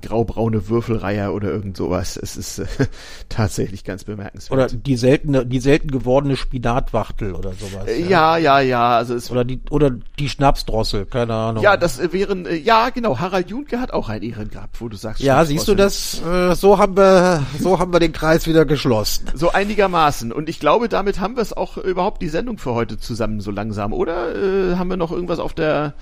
graubraune Würfelreiher oder irgend sowas. Es ist äh, tatsächlich ganz bemerkenswert. Oder die seltene, die selten gewordene Spinatwachtel oder sowas. Äh, ja, ja, ja, also es Oder die, oder die Schnapsdrossel, keine Ahnung. ja, das äh, wären äh, ja genau, Harald Junke hat auch ein Ehren gehabt, wo du sagst. ja, siehst du das? Äh, so haben wir, so haben wir den Kreis wieder geschlossen. So einigermaßen. Und ich glaube, damit haben wir es auch überhaupt die Sendung für heute zusammen so langsam, oder? Haben wir noch irgendwas auf der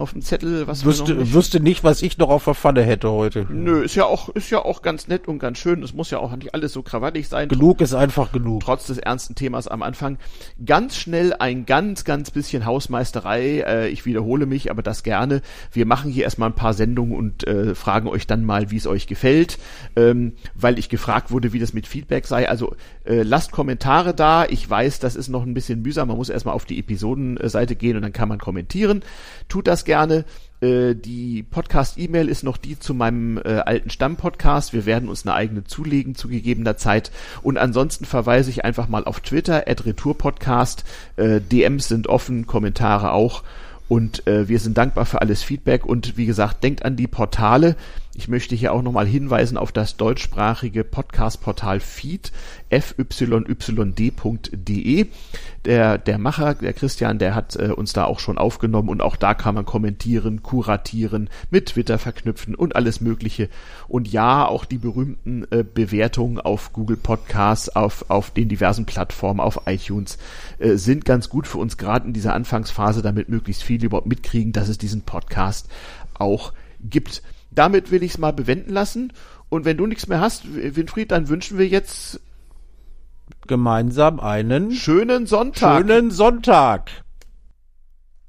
auf dem Zettel, was Wüsste, nicht wüsste nicht, was ich noch auf der Pfanne hätte heute. Nö, ist ja auch ist ja auch ganz nett und ganz schön. Es muss ja auch nicht alles so krawattig sein. Genug ist einfach genug. trotz des ernsten Themas am Anfang. Ganz schnell ein ganz, ganz bisschen Hausmeisterei. Äh, ich wiederhole mich, aber das gerne. Wir machen hier erstmal ein paar Sendungen und äh, fragen euch dann mal, wie es euch gefällt, ähm, weil ich gefragt wurde, wie das mit Feedback sei. Also äh, lasst Kommentare da. Ich weiß, das ist noch ein bisschen mühsam. Man muss erstmal auf die Episodenseite gehen und dann kann man kommentieren. Tut das gerne. Äh, Die Podcast-E-Mail ist noch die zu meinem äh, alten Stammpodcast. Wir werden uns eine eigene zulegen zu gegebener Zeit. Und ansonsten verweise ich einfach mal auf Twitter, Retourpodcast. Äh, DMs sind offen, Kommentare auch. Und äh, wir sind dankbar für alles Feedback. Und wie gesagt, denkt an die Portale. Ich möchte hier auch nochmal hinweisen auf das deutschsprachige Podcast-Portal Feed, fyyd.de. Der, der Macher, der Christian, der hat äh, uns da auch schon aufgenommen und auch da kann man kommentieren, kuratieren, mit Twitter verknüpfen und alles Mögliche. Und ja, auch die berühmten äh, Bewertungen auf Google Podcasts, auf, auf den diversen Plattformen, auf iTunes, äh, sind ganz gut für uns, gerade in dieser Anfangsphase, damit möglichst viele überhaupt mitkriegen, dass es diesen Podcast auch gibt. Damit will ich es mal bewenden lassen. Und wenn du nichts mehr hast, Winfried, dann wünschen wir jetzt Gemeinsam einen schönen Sonntag. schönen Sonntag.